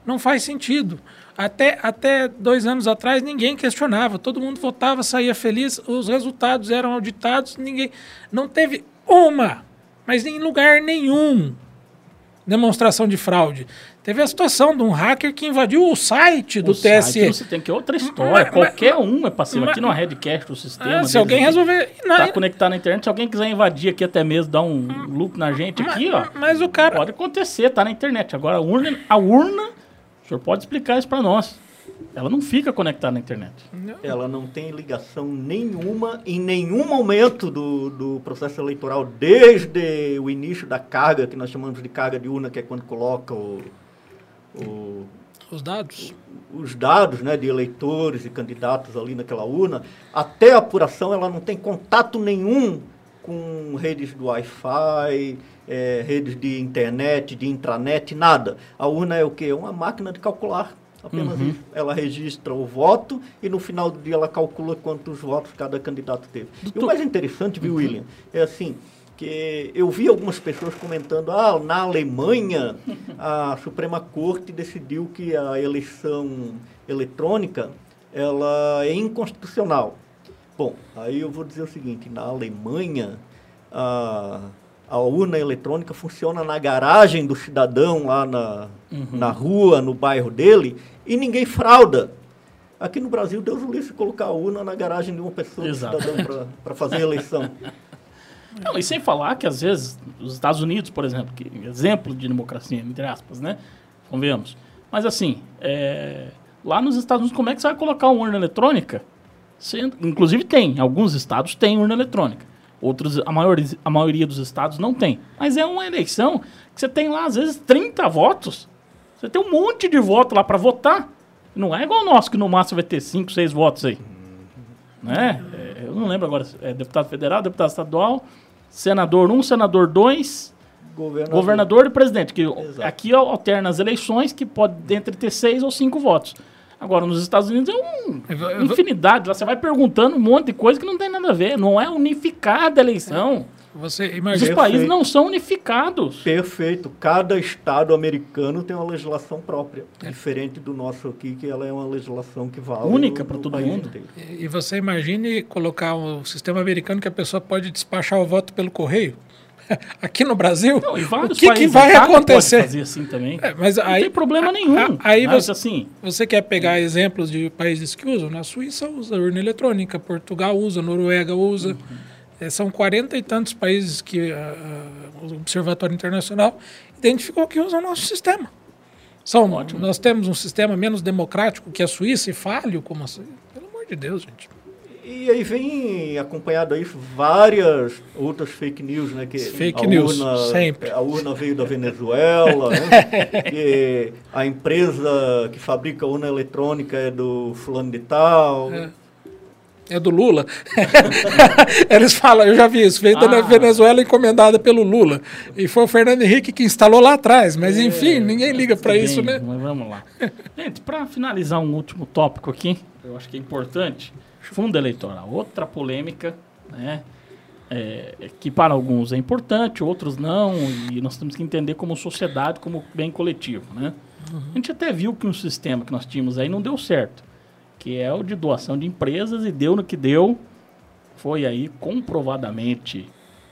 Não faz sentido. Até, até dois anos atrás ninguém questionava, todo mundo votava, saía feliz, os resultados eram auditados, ninguém. Não teve uma, mas em lugar nenhum demonstração de fraude. Teve a situação de um hacker que invadiu o site do o TSE. Site, você tem que outra história. Mas- Qualquer um é passivo. mas- Aqui no Redcast, o sistema. Ah, deles se alguém resolver. Não, Tá conectado na internet. Se alguém quiser invadir aqui até mesmo, dar um loop na gente aqui, ó. mas o cara. Pode acontecer, tá na internet. Agora a urna, a urna, senhor pode explicar isso para nós. Ela não fica conectada na internet. Ela não tem ligação nenhuma em nenhum momento do, do processo eleitoral, desde o início da carga, que nós chamamos de carga de urna, que é quando coloca o, o- Os dados. os dados né, de eleitores e candidatos ali naquela urna, até a apuração ela não tem contato nenhum com redes do Wi-Fi, eh, redes de internet, de intranet, nada. A urna é o quê? É uma máquina de calcular. Apenas isso. Ela registra o voto e no final do dia ela calcula quantos votos cada candidato teve. E o Doutor- mais interessante, viu, William, é assim, que eu vi algumas pessoas comentando, ah, na Alemanha a Suprema Corte decidiu que a eleição eletrônica ela é inconstitucional. Bom, aí eu vou dizer o seguinte, na Alemanha a, a urna eletrônica funciona na garagem do cidadão lá na, na rua, no bairro dele, e ninguém frauda. Aqui no Brasil, Deus o livre colocar a urna na garagem de uma pessoa, do Exato. cidadão, para fazer a eleição. Não, e sem falar que, às vezes, os Estados Unidos, por exemplo, que exemplo de democracia, entre aspas, né? Convenhamos. Mas, assim, é, lá nos Estados Unidos, como é que você vai colocar uma urna eletrônica? Sendo- inclusive tem, alguns estados têm urna eletrônica. Outros, a maioria, a maioria dos estados não tem. Mas é uma eleição que você tem lá, às vezes, 30 votos. Você tem um monte de voto lá para votar. Não é igual o nosso, que no máximo vai ter 5, 6 votos aí. Né? É, eu não lembro agora, é deputado federal, deputado estadual, senador 1, um, senador 2, Governador. governador e presidente. Que Exato. aqui alterna as eleições, que pode entre ter 6 ou 5 votos. Agora, nos Estados Unidos é um, vou- infinidade. Lá você vai perguntando um monte de coisa que não tem nada a ver. Não é unificada a eleição. Você Os imagina. Perfeito. países não são unificados. Perfeito. Cada estado americano tem uma legislação própria, diferente do nosso aqui, que ela é uma legislação que vale Única no todo mundo. inteiro. E você imagine colocar o sistema americano que a pessoa pode despachar o voto pelo correio. Aqui no Brasil, Não, o que, que vai acontecer? Fazer assim também. É, mas não aí, tem problema a- nenhum. a- aí você, assim, você quer pegar exemplos de países que usam? Na Suíça usa urna eletrônica, Portugal usa, Noruega usa. É, são quarenta e tantos países que ah, ah, o Observatório Internacional identificou que usam o nosso sistema. São, nós temos um sistema menos democrático que a Suíça e falho como assim. Pelo amor de Deus, gente. E aí vem acompanhado a isso várias outras fake news, né? Que Fake a news, urna, sempre. A urna veio da Venezuela, né? que a empresa que fabrica urna eletrônica é do fulano de tal. É. É do Lula. Eles falam, eu já vi isso, veio da Ah. Venezuela encomendada pelo Lula. E foi o Fernando Henrique que instalou lá atrás. Mas enfim, ninguém liga para isso, bem, né? Mas vamos lá. Gente, para finalizar um último tópico aqui, eu acho que é importante. Fundo eleitoral, outra polêmica, né? é, que para alguns é importante, outros não, e nós temos que entender como sociedade, como bem coletivo, né? A gente até viu que um sistema que nós tínhamos aí não deu certo, que é o de doação de empresas e deu no que deu, foi aí comprovadamente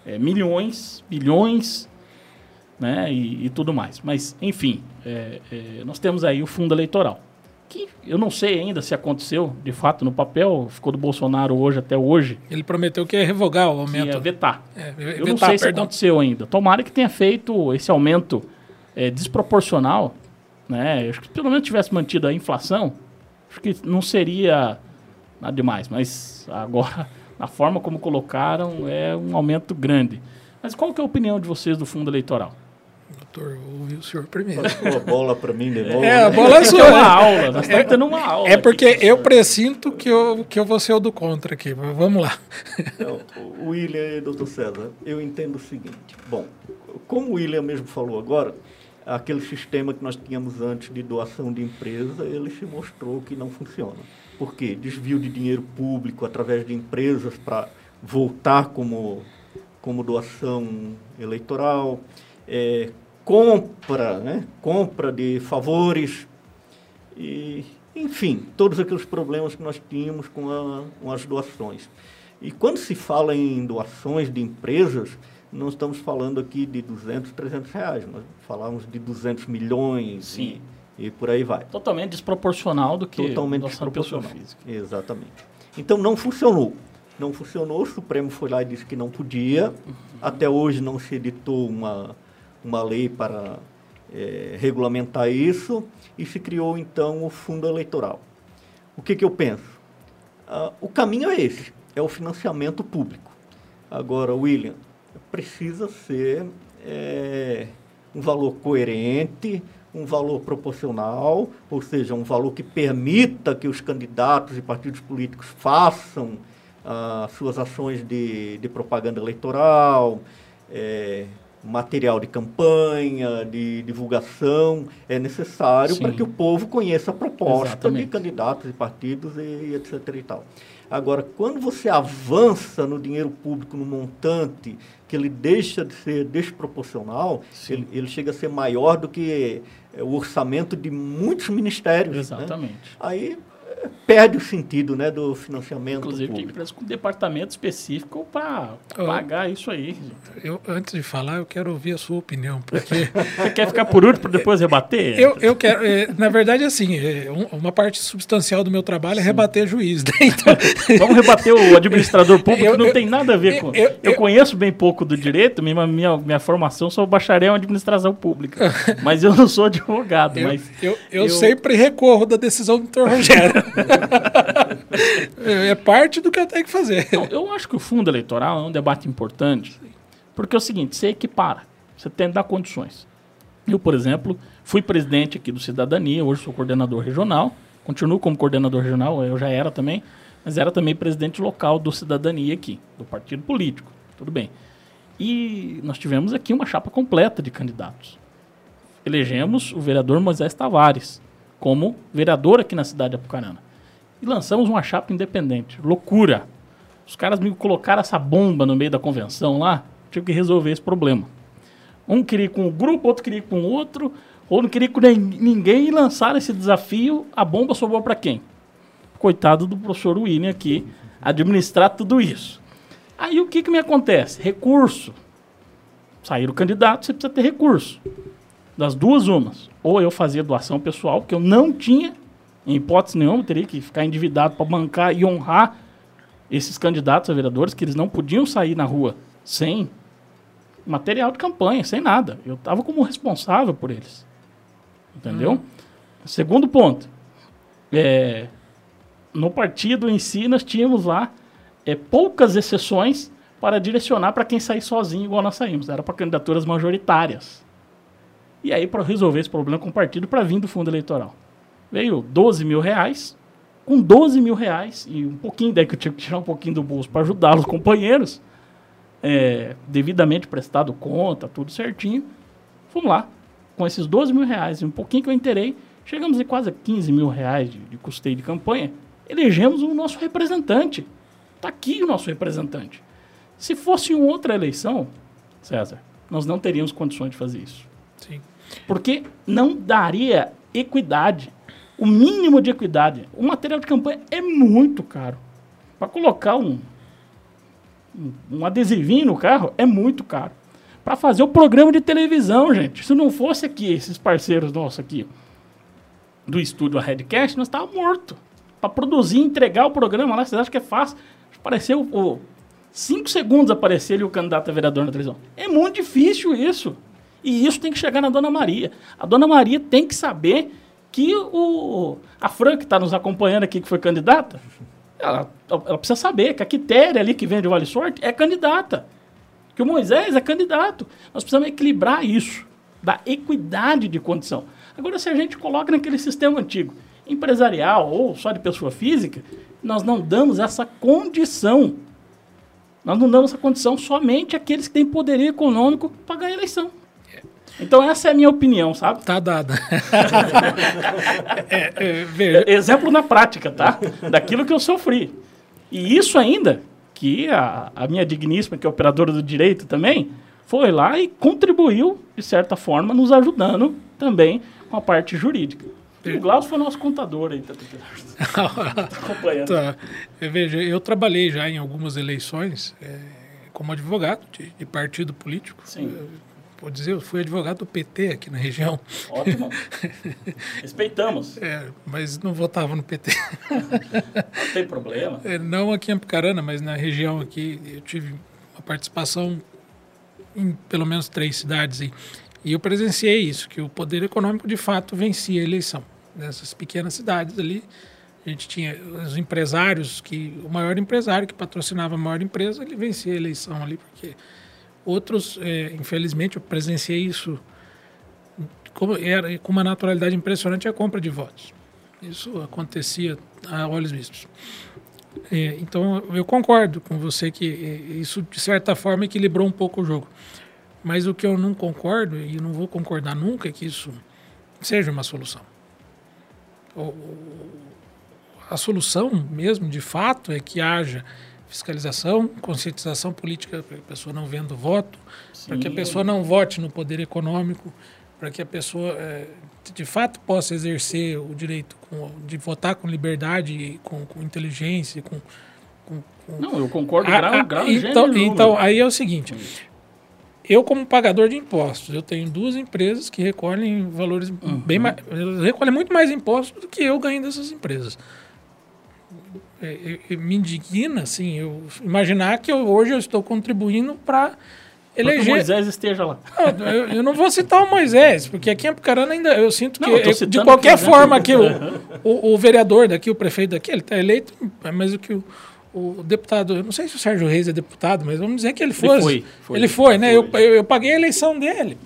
é, milhões, bilhões, né, e, e tudo mais. Mas, enfim, é, é, nós temos aí o fundo eleitoral, que eu não sei ainda se aconteceu, de fato, no papel, ficou do Bolsonaro hoje até hoje, Ele prometeu que ia revogar o que aumento. ia vetar. É, Eu não vetar, sei se perdão. aconteceu ainda. Tomara que tenha feito esse aumento é, desproporcional, né? Acho que pelo menos tivesse mantido a inflação, acho que não seria nada demais. Mas agora, na forma como colocaram, é um aumento grande. Mas qual que é a opinião de vocês do fundo eleitoral? Doutor, ouvi o senhor primeiro. Passou a bola para mim de novo. É, a né? bola é É sua. uma né? aula, nós estamos tendo uma aula. É porque aqui, eu presinto que eu, que eu vou ser o do contra aqui. mas Vamos lá. Então, o William e doutor César, eu entendo o seguinte. Bom, como o William mesmo falou agora, aquele sistema que nós tínhamos antes de doação de empresa, ele se mostrou que não funciona. Por quê? Desvio de dinheiro público através de empresas para voltar como, como doação eleitoral, é, compra, né? compra de favores e, enfim, todos aqueles problemas que nós tínhamos com, a- com as doações. E quando se fala em doações de empresas, não estamos falando aqui de 200, 300 reais, nós falamos de 200 milhões e, e, por aí vai. Totalmente desproporcional do que Totalmente desproporcional. Exatamente. Então não funcionou. Não funcionou, o Supremo foi lá e disse que não podia. Uhum. Até hoje não se editou uma, uma lei para é, regulamentar isso e se criou então o fundo eleitoral. O que, que eu penso? Ah, o caminho é esse, é o financiamento público. Agora, William, precisa ser é, um valor coerente, um valor proporcional, ou seja, um valor que permita que os candidatos e partidos políticos façam ah, suas ações de, de propaganda eleitoral, é, material de campanha, de divulgação, é necessário para que o povo conheça a proposta Exatamente. de candidatos e partidos e, etc. E tal. Agora, quando você avança no dinheiro público no montante que ele deixa de ser desproporcional, ele, ele, chega a ser maior do que é, o orçamento de muitos ministérios. Né? Exatamente. Né? Aí perde o sentido né, do financiamento Inclusive, público. tem com um departamento específico para pagar isso aí. Eu, antes de falar, eu quero ouvir a sua opinião. Porque... Você quer ficar por último para depois rebater? Eu, eu quero. É, na verdade, assim, é, uma parte substancial do meu trabalho é Sim. rebater juiz. Né? Então... Vamos rebater o administrador público, eu, não tem nada a ver com. Eu, eu, conheço bem pouco do direito, minha, minha, minha formação sou bacharel em administração pública. mas eu não sou advogado. Eu, mas eu, eu, sempre recorro da decisão do doutor Rogério. É parte do que eu tenho que fazer. Eu acho que o fundo eleitoral é um debate importante, porque é o seguinte, você equipara, você tem que dar condições. Eu, por exemplo, fui presidente aqui do Cidadania, hoje sou coordenador regional, continuo como coordenador regional, eu já era também, mas era também presidente local do Cidadania aqui, do partido político, tudo bem. E nós tivemos aqui uma chapa completa de candidatos. Elegemos o vereador Moisés Tavares como vereador aqui na cidade de Apucarana e lançamos uma chapa independente. Loucura. Os caras me colocaram essa bomba no meio da convenção lá, tive que resolver esse problema. Um queria ir com um grupo, outro queria ir com outro, ou não queria ir com ninguém e lançaram esse desafio. A bomba sobrou para quem? Coitado do professor William aqui, administrar tudo isso. Aí o que, que me acontece? Recurso. Sair o candidato, você precisa ter recurso. Das duas umas. Ou eu fazia doação pessoal, que eu não tinha em hipótese nenhuma, teria que ficar endividado para bancar e honrar esses candidatos a vereadores, que eles não podiam sair na rua sem material de campanha, sem nada. Eu estava como responsável por eles. Entendeu? Uhum. Segundo ponto. É, no partido em si, nós tínhamos lá é, poucas exceções para direcionar para quem sair sozinho, igual nós saímos. Era para candidaturas majoritárias. E aí, para resolver esse problema com o partido, para vir do fundo eleitoral veio 12 mil reais. Com 12 mil reais e um pouquinho, daí que eu tinha que tirar um pouquinho do bolso para ajudar os companheiros, é, devidamente prestado conta, tudo certinho. Fomos lá, com esses 12 mil reais e um pouquinho que eu interei, chegamos a quase 15 mil reais de, de custeio de campanha. Elegemos o nosso representante. Está aqui o nosso representante. Se fosse outra eleição, César, nós não teríamos condições de fazer isso. Sim. Porque não daria equidade o mínimo de equidade. O material de campanha é muito caro. Para colocar um, um, adesivinho no carro é muito caro. Para fazer o programa de televisão, gente. Se não fosse aqui, esses parceiros nossos aqui do estúdio a Redcast, nós estávamos mortos. Para produzir entregar o programa lá, vocês acham que é fácil? Apareceu o, cinco segundos aparecer ali o candidato a vereador na televisão. É muito difícil isso. E isso tem que chegar na Dona Maria. A Dona Maria tem que saber que o, a Fran, que está nos acompanhando aqui, que foi candidata, ela, ela, precisa saber que a Quitéria ali, que vende o Vale Sorte, é candidata. Que o Moisés é candidato. Nós precisamos equilibrar isso, da equidade de condição. Agora, se a gente coloca naquele sistema antigo, empresarial ou só de pessoa física, nós não damos essa condição. Nós não damos essa condição somente àqueles que têm poderio econômico para ganhar a eleição. Então essa é a minha opinião, sabe? Tá dada. é, é, Exemplo na prática, tá? Daquilo que eu sofri. E isso ainda, que a, a minha digníssima, que é operadora do direito também, foi lá e contribuiu, de certa forma, nos ajudando também com a parte jurídica. E o Glaucio foi nosso contador aí. Tá, tá acompanhando. Tá. Veja, eu trabalhei já em algumas eleições, é, como advogado de, de partido político. Sim. Eu, vou dizer, eu fui advogado do PT aqui na região. Ótimo. Respeitamos. É, mas não votava no PT. Não tem problema. É, não aqui em Apucarana, mas na região aqui eu tive uma participação em pelo menos três cidades aí. E eu presenciei isso, que o poder econômico de fato vencia a eleição. Nessas pequenas cidades ali, a gente tinha os empresários, que o maior empresário que patrocinava a maior empresa, ele vencia a eleição ali, porque outros, é, infelizmente, eu presenciei isso como era, com uma naturalidade impressionante a compra de votos. Isso acontecia a olhos vistos. É, então, eu concordo com você que é, isso, de certa forma, equilibrou um pouco o jogo. Mas o que eu não concordo, e não vou concordar nunca, é que isso seja uma solução. A solução mesmo, de fato, é que haja fiscalização, conscientização política para que a pessoa não venda o voto, para que a pessoa não vote no poder econômico, para que a pessoa é, de fato possa exercer o direito com, de votar com liberdade, com, com inteligência, com, com. Não, eu concordo Ah, grau, ah, grau, então, gênero então, aí é o seguinte. Eu, como pagador de impostos, eu tenho duas empresas que recolhem valores Uhum. bem mais. recolhem muito mais impostos do que eu ganho dessas empresas. É, é, é, me indigna, assim, eu imaginar que eu- hoje eu estou contribuindo para Para que eleger. Moisés esteja lá. Não, eu, eu não vou citar o Moisés, porque aqui em Apucarana ainda eu sinto que, Não, eu de qualquer né? forma, que o, o, o vereador daqui, o prefeito daqui, ele está eleito, mas o que o, o deputado, eu não sei se o Sérgio Reis é deputado, mas vamos dizer que ele fosse. foi, foi. ele foi, né? Foi. Uhum. Eu, eu, eu paguei a eleição dele.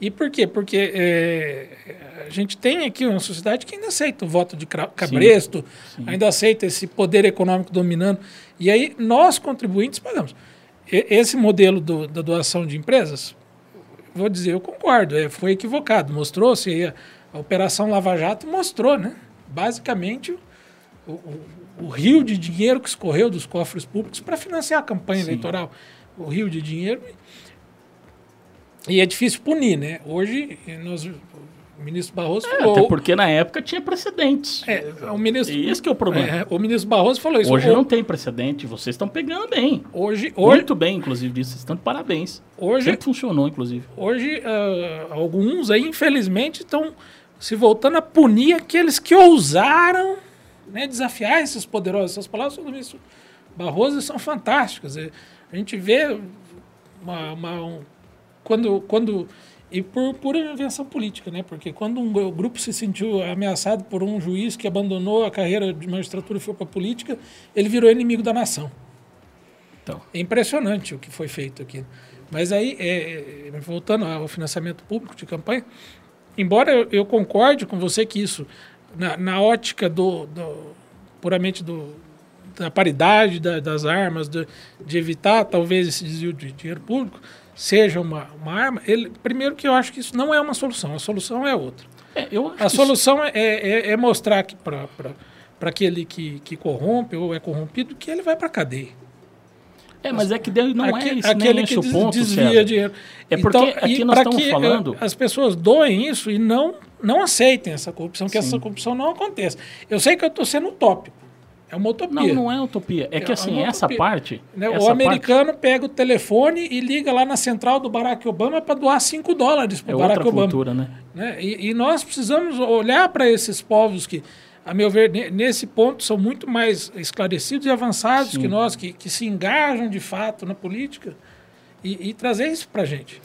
E por quê? Porque eh, a gente tem aqui uma sociedade que ainda aceita o voto de cabresto, ainda aceita esse poder econômico dominando. E aí nós, contribuintes, pagamos. E- Esse modelo do- da doação de empresas, vou dizer, eu concordo, é, foi equivocado. Mostrou-se a, a Operação Lava Jato mostrou, né? Basicamente, o, o- o rio de dinheiro que escorreu dos cofres públicos para financiar a campanha eleitoral. O rio de dinheiro. E é difícil punir, né? Hoje, nós, o ministro Barroso É, falou. até porque na época tinha precedentes. É, o ministro, E esse que é o problema. é, o ministro Barroso falou isso. Hoje O- não tem precedente, vocês estão pegando bem. Hoje, hoje, Muito bem, inclusive, disso. Vocês estão de parabéns. hoje, Sempre funcionou, inclusive. Hoje, ah, alguns aí, infelizmente, estão se voltando a punir aqueles que ousaram né, desafiar esses poderosos. Essas palavras do ministro Barroso são fantásticas. É, A gente vê uma, uma- um- quando, quando e por pura invenção política, né? Porque quando um gru- grupo se sentiu ameaçado por um juiz que abandonou a carreira de magistratura e foi para a política, ele virou inimigo da nação. Então, É impressionante o que foi feito aqui. Mas aí, é, é, voltando ao financiamento público de campanha, embora eu, eu concorde com você que isso, na, na ótica do, do- puramente do, da paridade da- das armas, do- de evitar talvez esse desvio de dinheiro público, seja uma, uma arma, ele, primeiro que eu acho que isso não é uma solução, a solução é outra. é, A solução é, é, é mostrar que para aquele que, que corrompe ou é corrompido que ele vai para a cadeia. É, mas é que não Aque- é esse, aquele que esse ponto, desvia César. dinheiro. É porque Então, aqui nós estamos que, falando- eh, As pessoas doem isso e não, não aceitem essa corrupção, que Sim. essa corrupção não aconteça. Eu sei que eu estou sendo utópico. É uma utopia. Não, não é utopia. É que É assim, uma essa utopia. parte. né? essa O americano pega o telefone e liga lá na central do Barack Obama para doar 5 dólares parte para é o Barack outra Obama. cultura, né? né? E, e nós precisamos olhar para esses povos que, a meu ver, ne- nesse ponto são muito mais esclarecidos e avançados Sim. que nós, que, que se engajam de fato na política e, e trazer isso para a gente.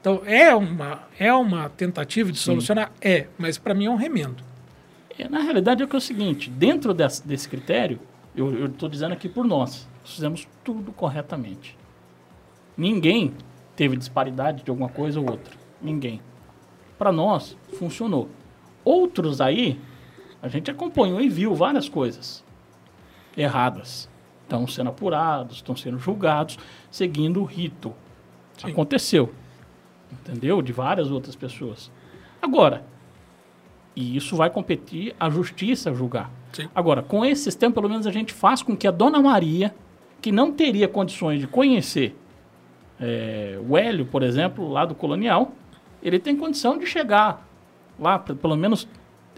Então, é uma, é uma tentativa de solucionar? É, mas para mim é um remendo. É, Na realidade é que é o seguinte, dentro desse, desse critério, eu estou dizendo aqui por nós, nós fizemos tudo corretamente. Ninguém teve disparidade de alguma coisa ou outra. Ninguém. Para nós, funcionou. Outros aí, a gente acompanhou e viu várias coisas erradas. Estão sendo apurados, estão sendo julgados, seguindo o rito. Sim. Aconteceu. Entendeu? De várias outras pessoas. Agora, e isso vai competir a justiça julgar. Sim. Agora, com esse sistema, pelo menos a gente faz com que a Dona Maria, que não teria condições de conhecer é, o Hélio, por exemplo, lá do Colonial, ele tem condição de chegar lá, pra, pelo menos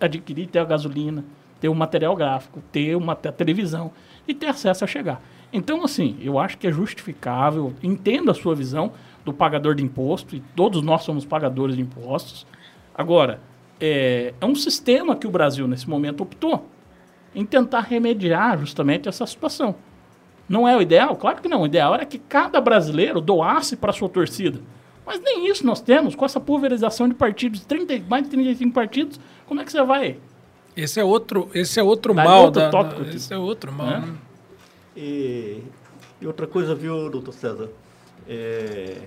adquirir, ter a gasolina, ter o material gráfico, ter uma te- televisão e ter acesso a chegar. Então, assim, eu acho que é justificável, entendo a sua visão do pagador de imposto, e todos nós somos pagadores de impostos. Agora, é, é um sistema que o Brasil, nesse momento, optou em tentar remediar justamente essa situação. Não é o ideal? Claro que não. O ideal era que cada brasileiro doasse para a sua torcida. Mas nem isso nós temos, com essa pulverização de partidos, 30, mais de 35 partidos, como é que você vai? Esse é outro, esse é outro Daí mal. outro da- tópico da- esse é outro mal. É? né? E, e outra coisa, viu, doutor César? É,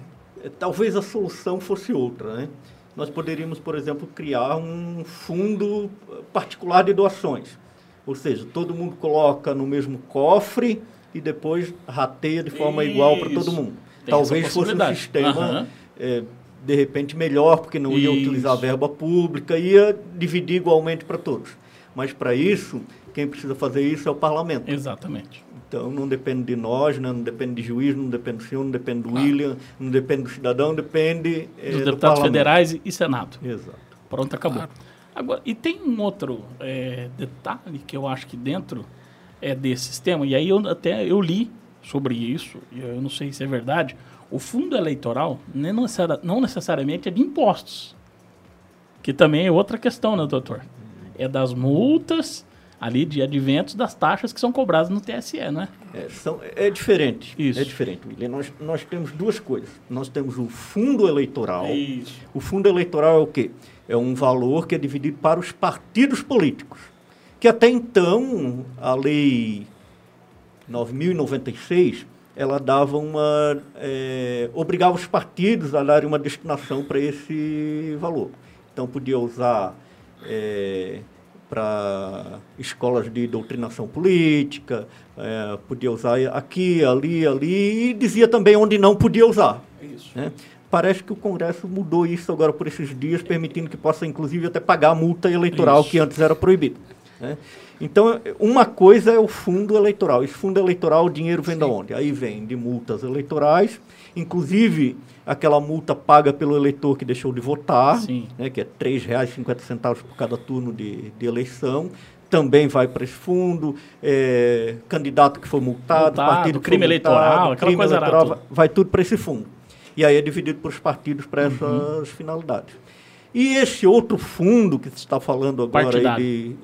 é, talvez a solução fosse outra, né? Nós poderíamos, por exemplo, criar um fundo particular de doações. Ou seja, todo mundo coloca no mesmo cofre e depois rateia de forma igual para todo Isso. mundo. Tem Talvez fosse um sistema, Aham. é, de repente, melhor, porque não ia Isso. utilizar verba pública, ia dividir igualmente para todos. Mas para isso, quem precisa fazer isso é o parlamento. Exatamente. Então não depende de nós, né? não depende de juiz, não depende do senhor, não depende do William, não depende do cidadão, depende eh, Dos do deputados parlamento. federais e, Senado. Exato. Pronto, acabou. Agora, e tem um outro é, detalhe que eu acho que dentro é, desse sistema, e aí eu até eu li sobre isso, e eu não sei se é verdade, o fundo eleitoral nem necessari- não necessariamente é de impostos, que também é outra questão, né, doutor? É das multas ali de adventos das taxas que são cobradas no TSE, não é? É, são- é diferente. Isso. É diferente, William. Nós, nós temos duas coisas. Nós temos o fundo eleitoral. Isso. O fundo eleitoral é o quê? É um valor que é dividido para os partidos políticos. Que até então, a lei 9.096, ela dava uma. eh, obrigava os partidos a darem uma destinação para esse valor. Então, podia usar para escolas de doutrinação política, eh, podia usar aqui, ali, ali, e dizia também onde não podia usar. Né? Parece que o Congresso mudou isso agora por esses dias, permitindo que possa, inclusive, até pagar a multa eleitoral Isso. que antes era proibida. né? Então, uma coisa é o fundo eleitoral. Esse fundo eleitoral, o dinheiro vem de onde? Aí vem de multas eleitorais, inclusive aquela multa paga pelo eleitor que deixou de votar, né, que é R$ 3,50 por cada turno de, de eleição. Também vai para esse fundo, é, candidato que foi multado, Multado, partido crime multado, eleitoral, aquela crime coisa arada eleitoral, toda. vai tudo para esse fundo. E aí é dividido para os partidos para essas Uhum. finalidades. E esse outro fundo que se está falando agora aí Partidário. de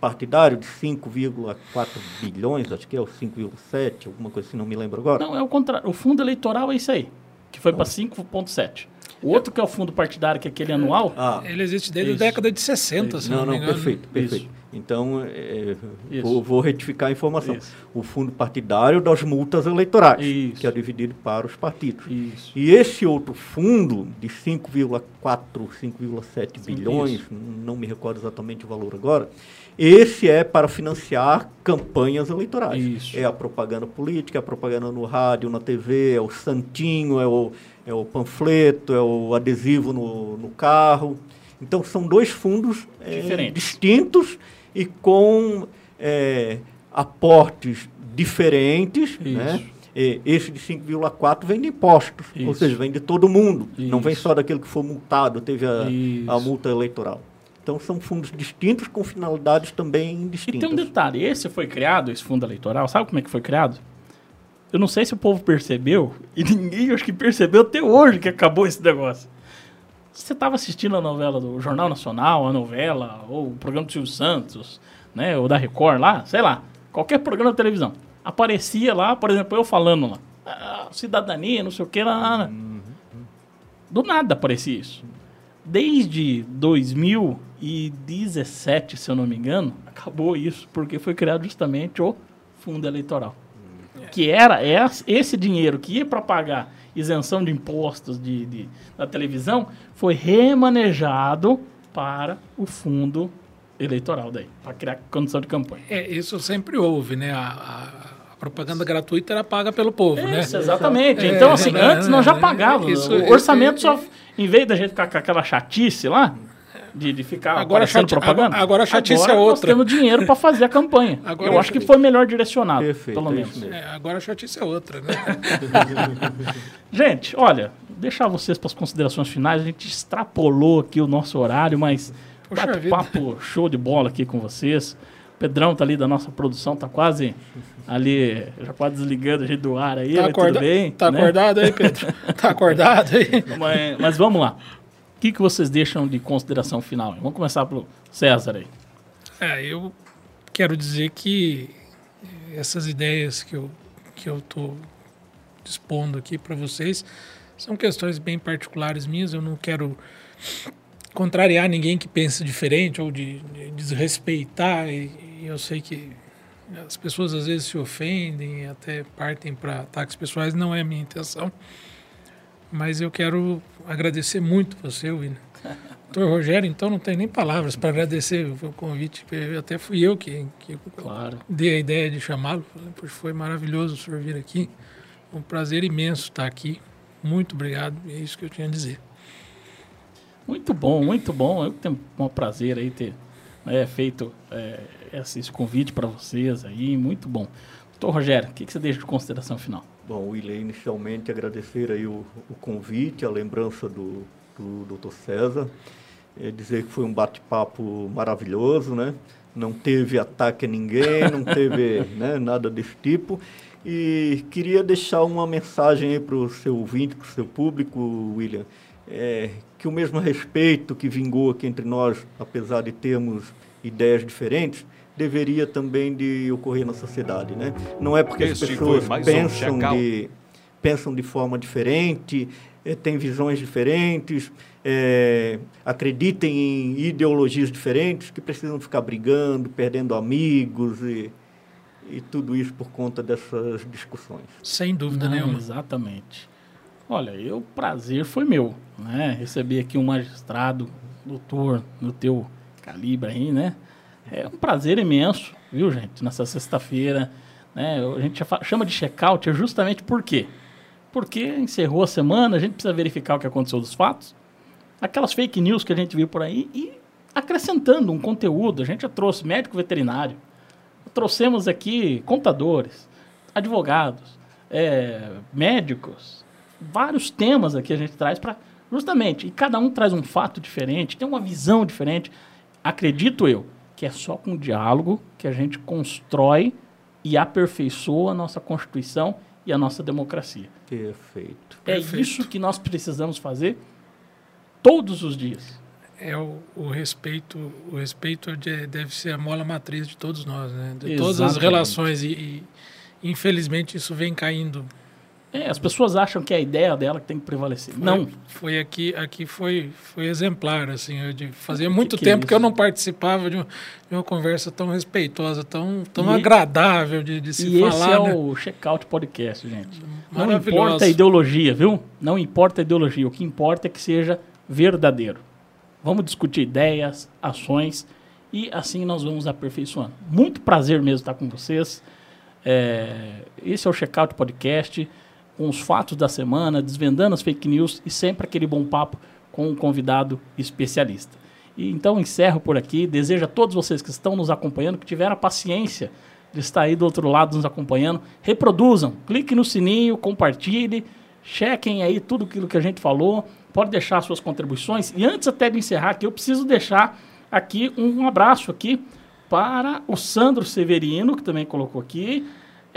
partidário de 5,4 bilhões, acho que é o 5,7, alguma coisa assim, não me lembro agora. Não, é o contrário. O fundo eleitoral é isso aí, que foi para 5,7. O outro que é o fundo partidário, que é aquele anual, Ah, Ele existe desde Isso. a década de 60, se não, não, não, me engano. perfeito, perfeito. Isso. Então, é, Isso. vou, vou retificar a informação. Isso. O fundo partidário das multas eleitorais, Isso. que é dividido para os partidos. Isso. E esse outro fundo de 5,4, 5,7 bilhões, não me recordo exatamente o valor agora, esse é para financiar campanhas eleitorais. Isso. É a propaganda política, é a propaganda no rádio, na TV, é o santinho, é o, é o panfleto, é o adesivo no, no carro. Então, são dois fundos Diferentes. distintos e com eh, aportes diferentes, né? Isso. E esse de 5,4 vem de impostos, ou Isso. seja, vem de todo mundo. Não vem Isso. só daquele que foi multado, teve a, Isso. a multa eleitoral. Então são fundos distintos com finalidades também E distintas. tem um detalhe, esse foi criado, esse fundo eleitoral, sabe como é que foi criado? Eu não sei se o povo percebeu, e ninguém acho que percebeu até hoje que acabou esse negócio. Você estava assistindo a novela do Jornal Nacional, a novela, ou o programa do Silvio Santos, né, ou da Record lá, sei lá, qualquer programa de televisão. Aparecia lá, por exemplo, eu falando lá, ah, cidadania, não sei o que, lá, lá. Do nada aparecia isso. Desde 2017, se eu não me engano, acabou isso, porque foi criado justamente o fundo eleitoral. Que era es- esse dinheiro que ia para pagar isenção de impostos de, de- da televisão, foi remanejado para o fundo eleitoral daí, para criar condição de campanha. É, isso sempre houve, né? A, a- propaganda gratuita era paga pelo povo, né? Isso, exatamente. É, então, assim, né, antes nós já né, pagávamos. isso- o orçamento isso- só, em vez da gente ficar com aquela chatice lá, de, de ficar Agora aparecendo chati- propaganda, agora- a chatice agora é nós outra. temos dinheiro para fazer a campanha. Agora Eu é acho que foi melhor direcionado, Perfeito, pelo é menos. É, agora a chatice é outra, né? Gente, olha, deixar vocês para as considerações finais. A gente extrapolou aqui o nosso horário, mas bate-papo show de bola aqui com vocês. Pedrão tá ali da nossa produção, tá quase ali, já quase desligando a gente do ar aí, Tá, acorda... tudo bem. tá né? acordado aí, Pedro? tá acordado aí? Mas, mas vamos lá. O que, que vocês deixam de consideração final? Vamos começar pelo César aí. É, eu quero dizer que essas ideias que eu que eu tô expondo aqui para vocês são questões bem particulares minhas. Eu não quero contrariar ninguém que pensa diferente ou de, de desrespeitar. E, e eu sei que as pessoas às vezes se ofendem até partem para ataques pessoais. Não é a minha intenção. Mas eu quero agradecer muito você, William. Doutor Rogério, então não tem nem palavras para agradecer o convite. Até fui eu que, que Claro. dei a ideia de chamá-lo. Foi maravilhoso o senhor vir aqui. Um prazer imenso estar aqui. Muito obrigado. É isso que eu tinha a dizer. Muito bom, muito bom. Eu tenho um prazer aí ter né, feito é, esse, esse convite para vocês aí, muito bom. Doutor Rogério, o que, que você deixa de consideração final? Bom, William, inicialmente agradecer aí o, o convite, a lembrança do, do Dr. César, é dizer que foi um bate-papo maravilhoso, né? Não teve ataque a ninguém, não teve né, nada desse tipo. E queria deixar uma mensagem aí para o seu ouvinte, para o seu público, William, é, que o mesmo respeito que vingou aqui entre nós, apesar de termos ideias diferentes, deveria também de ocorrer na sociedade, né? Não é porque as Este foi pessoas um pensam Check-out. de pensam de forma diferente, eh, têm visões diferentes, eh, acreditem em ideologias diferentes, que precisam ficar brigando, perdendo amigos e, e tudo isso por conta dessas discussões. Sem dúvida Não, nenhuma. Exatamente. Olha, eu, o prazer foi meu, né? Receber aqui um magistrado, doutor, no teu calibre aí, né? É um prazer imenso, viu, gente? Nessa sexta-feira, né? A gente chama de check-out é justamente por quê? Porque encerrou a semana, a gente precisa verificar o que aconteceu dos fatos, aquelas fake news que a gente viu por aí e acrescentando um conteúdo. A gente já trouxe médico veterinário, trouxemos aqui contadores, advogados, é, médicos, vários temas aqui a gente traz para justamente, e cada um traz um fato diferente, tem uma visão diferente. Acredito eu que é só com diálogo que a gente constrói e aperfeiçoa a nossa Constituição e a nossa democracia. Perfeito. É Perfeito. isso que nós precisamos fazer todos os dias. É o, o respeito, o respeito de- deve ser a mola matriz de todos nós, né? De todas as Exatamente. relações e, e, infelizmente isso vem caindo. É, as pessoas acham que é a ideia dela que tem que prevalecer. Não. Foi aqui, aqui foi, foi exemplar, assim. Eu de, fazia Que muito que é tempo que eu isso? não participava de uma, de uma conversa tão respeitosa, tão, tão E- agradável de, de se E esse falar, é né? o Checkout Podcast, gente. Não importa a ideologia, viu? Não importa a ideologia. O que importa é que seja verdadeiro. Vamos discutir ideias, ações e assim nós vamos aperfeiçoando. Muito prazer mesmo estar com vocês. É, esse é o Checkout Podcast, com os fatos da semana, desvendando as fake news e sempre aquele bom papo com um convidado especialista. E então encerro por aqui. Desejo a todos vocês que estão nos acompanhando, que tiveram a paciência de estar aí do outro lado nos acompanhando, reproduzam, clique no sininho, compartilhe, chequem aí tudo aquilo que a gente falou, pode deixar suas contribuições. E antes até de encerrar aqui, eu preciso deixar aqui um abraço aqui para o Sandro Severino, que também colocou aqui.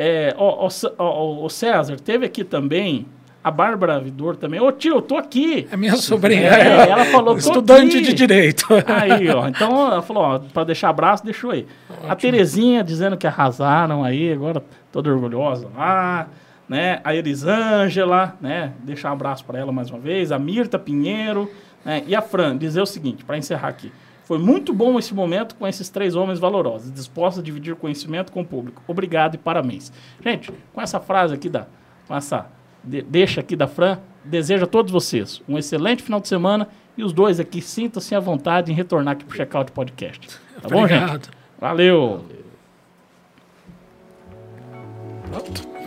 É, ó, ó, Sa- ó, ó, o César, teve aqui também a Bárbara Vidor também. Ô tio, eu tô aqui. É minha sobrinha. É, ela falou, tô estudante aqui. de direito. Aí, ó. Então, ela falou, ó, pra deixar abraço, deixou aí. A Terezinha dizendo que arrasaram aí, agora toda orgulhosa lá, né? A Elisângela, né? Deixar um abraço para ela mais uma vez. A Mirta Pinheiro, né? E a Fran, dizer o seguinte, para encerrar aqui. Foi muito bom esse momento com esses três homens valorosos, dispostos a dividir conhecimento com o público. Obrigado e parabéns. Gente, com essa frase aqui da, com essa de- deixa aqui da Fran, desejo a todos vocês um excelente final de semana e os dois aqui sintam-se à vontade em retornar aqui pro Checkout Podcast. Tá bom, gente? Obrigado. Valeu.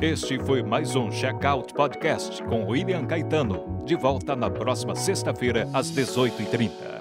Este foi mais um Checkout Podcast com William Caetano. De volta na próxima sexta-feira, às 18h30.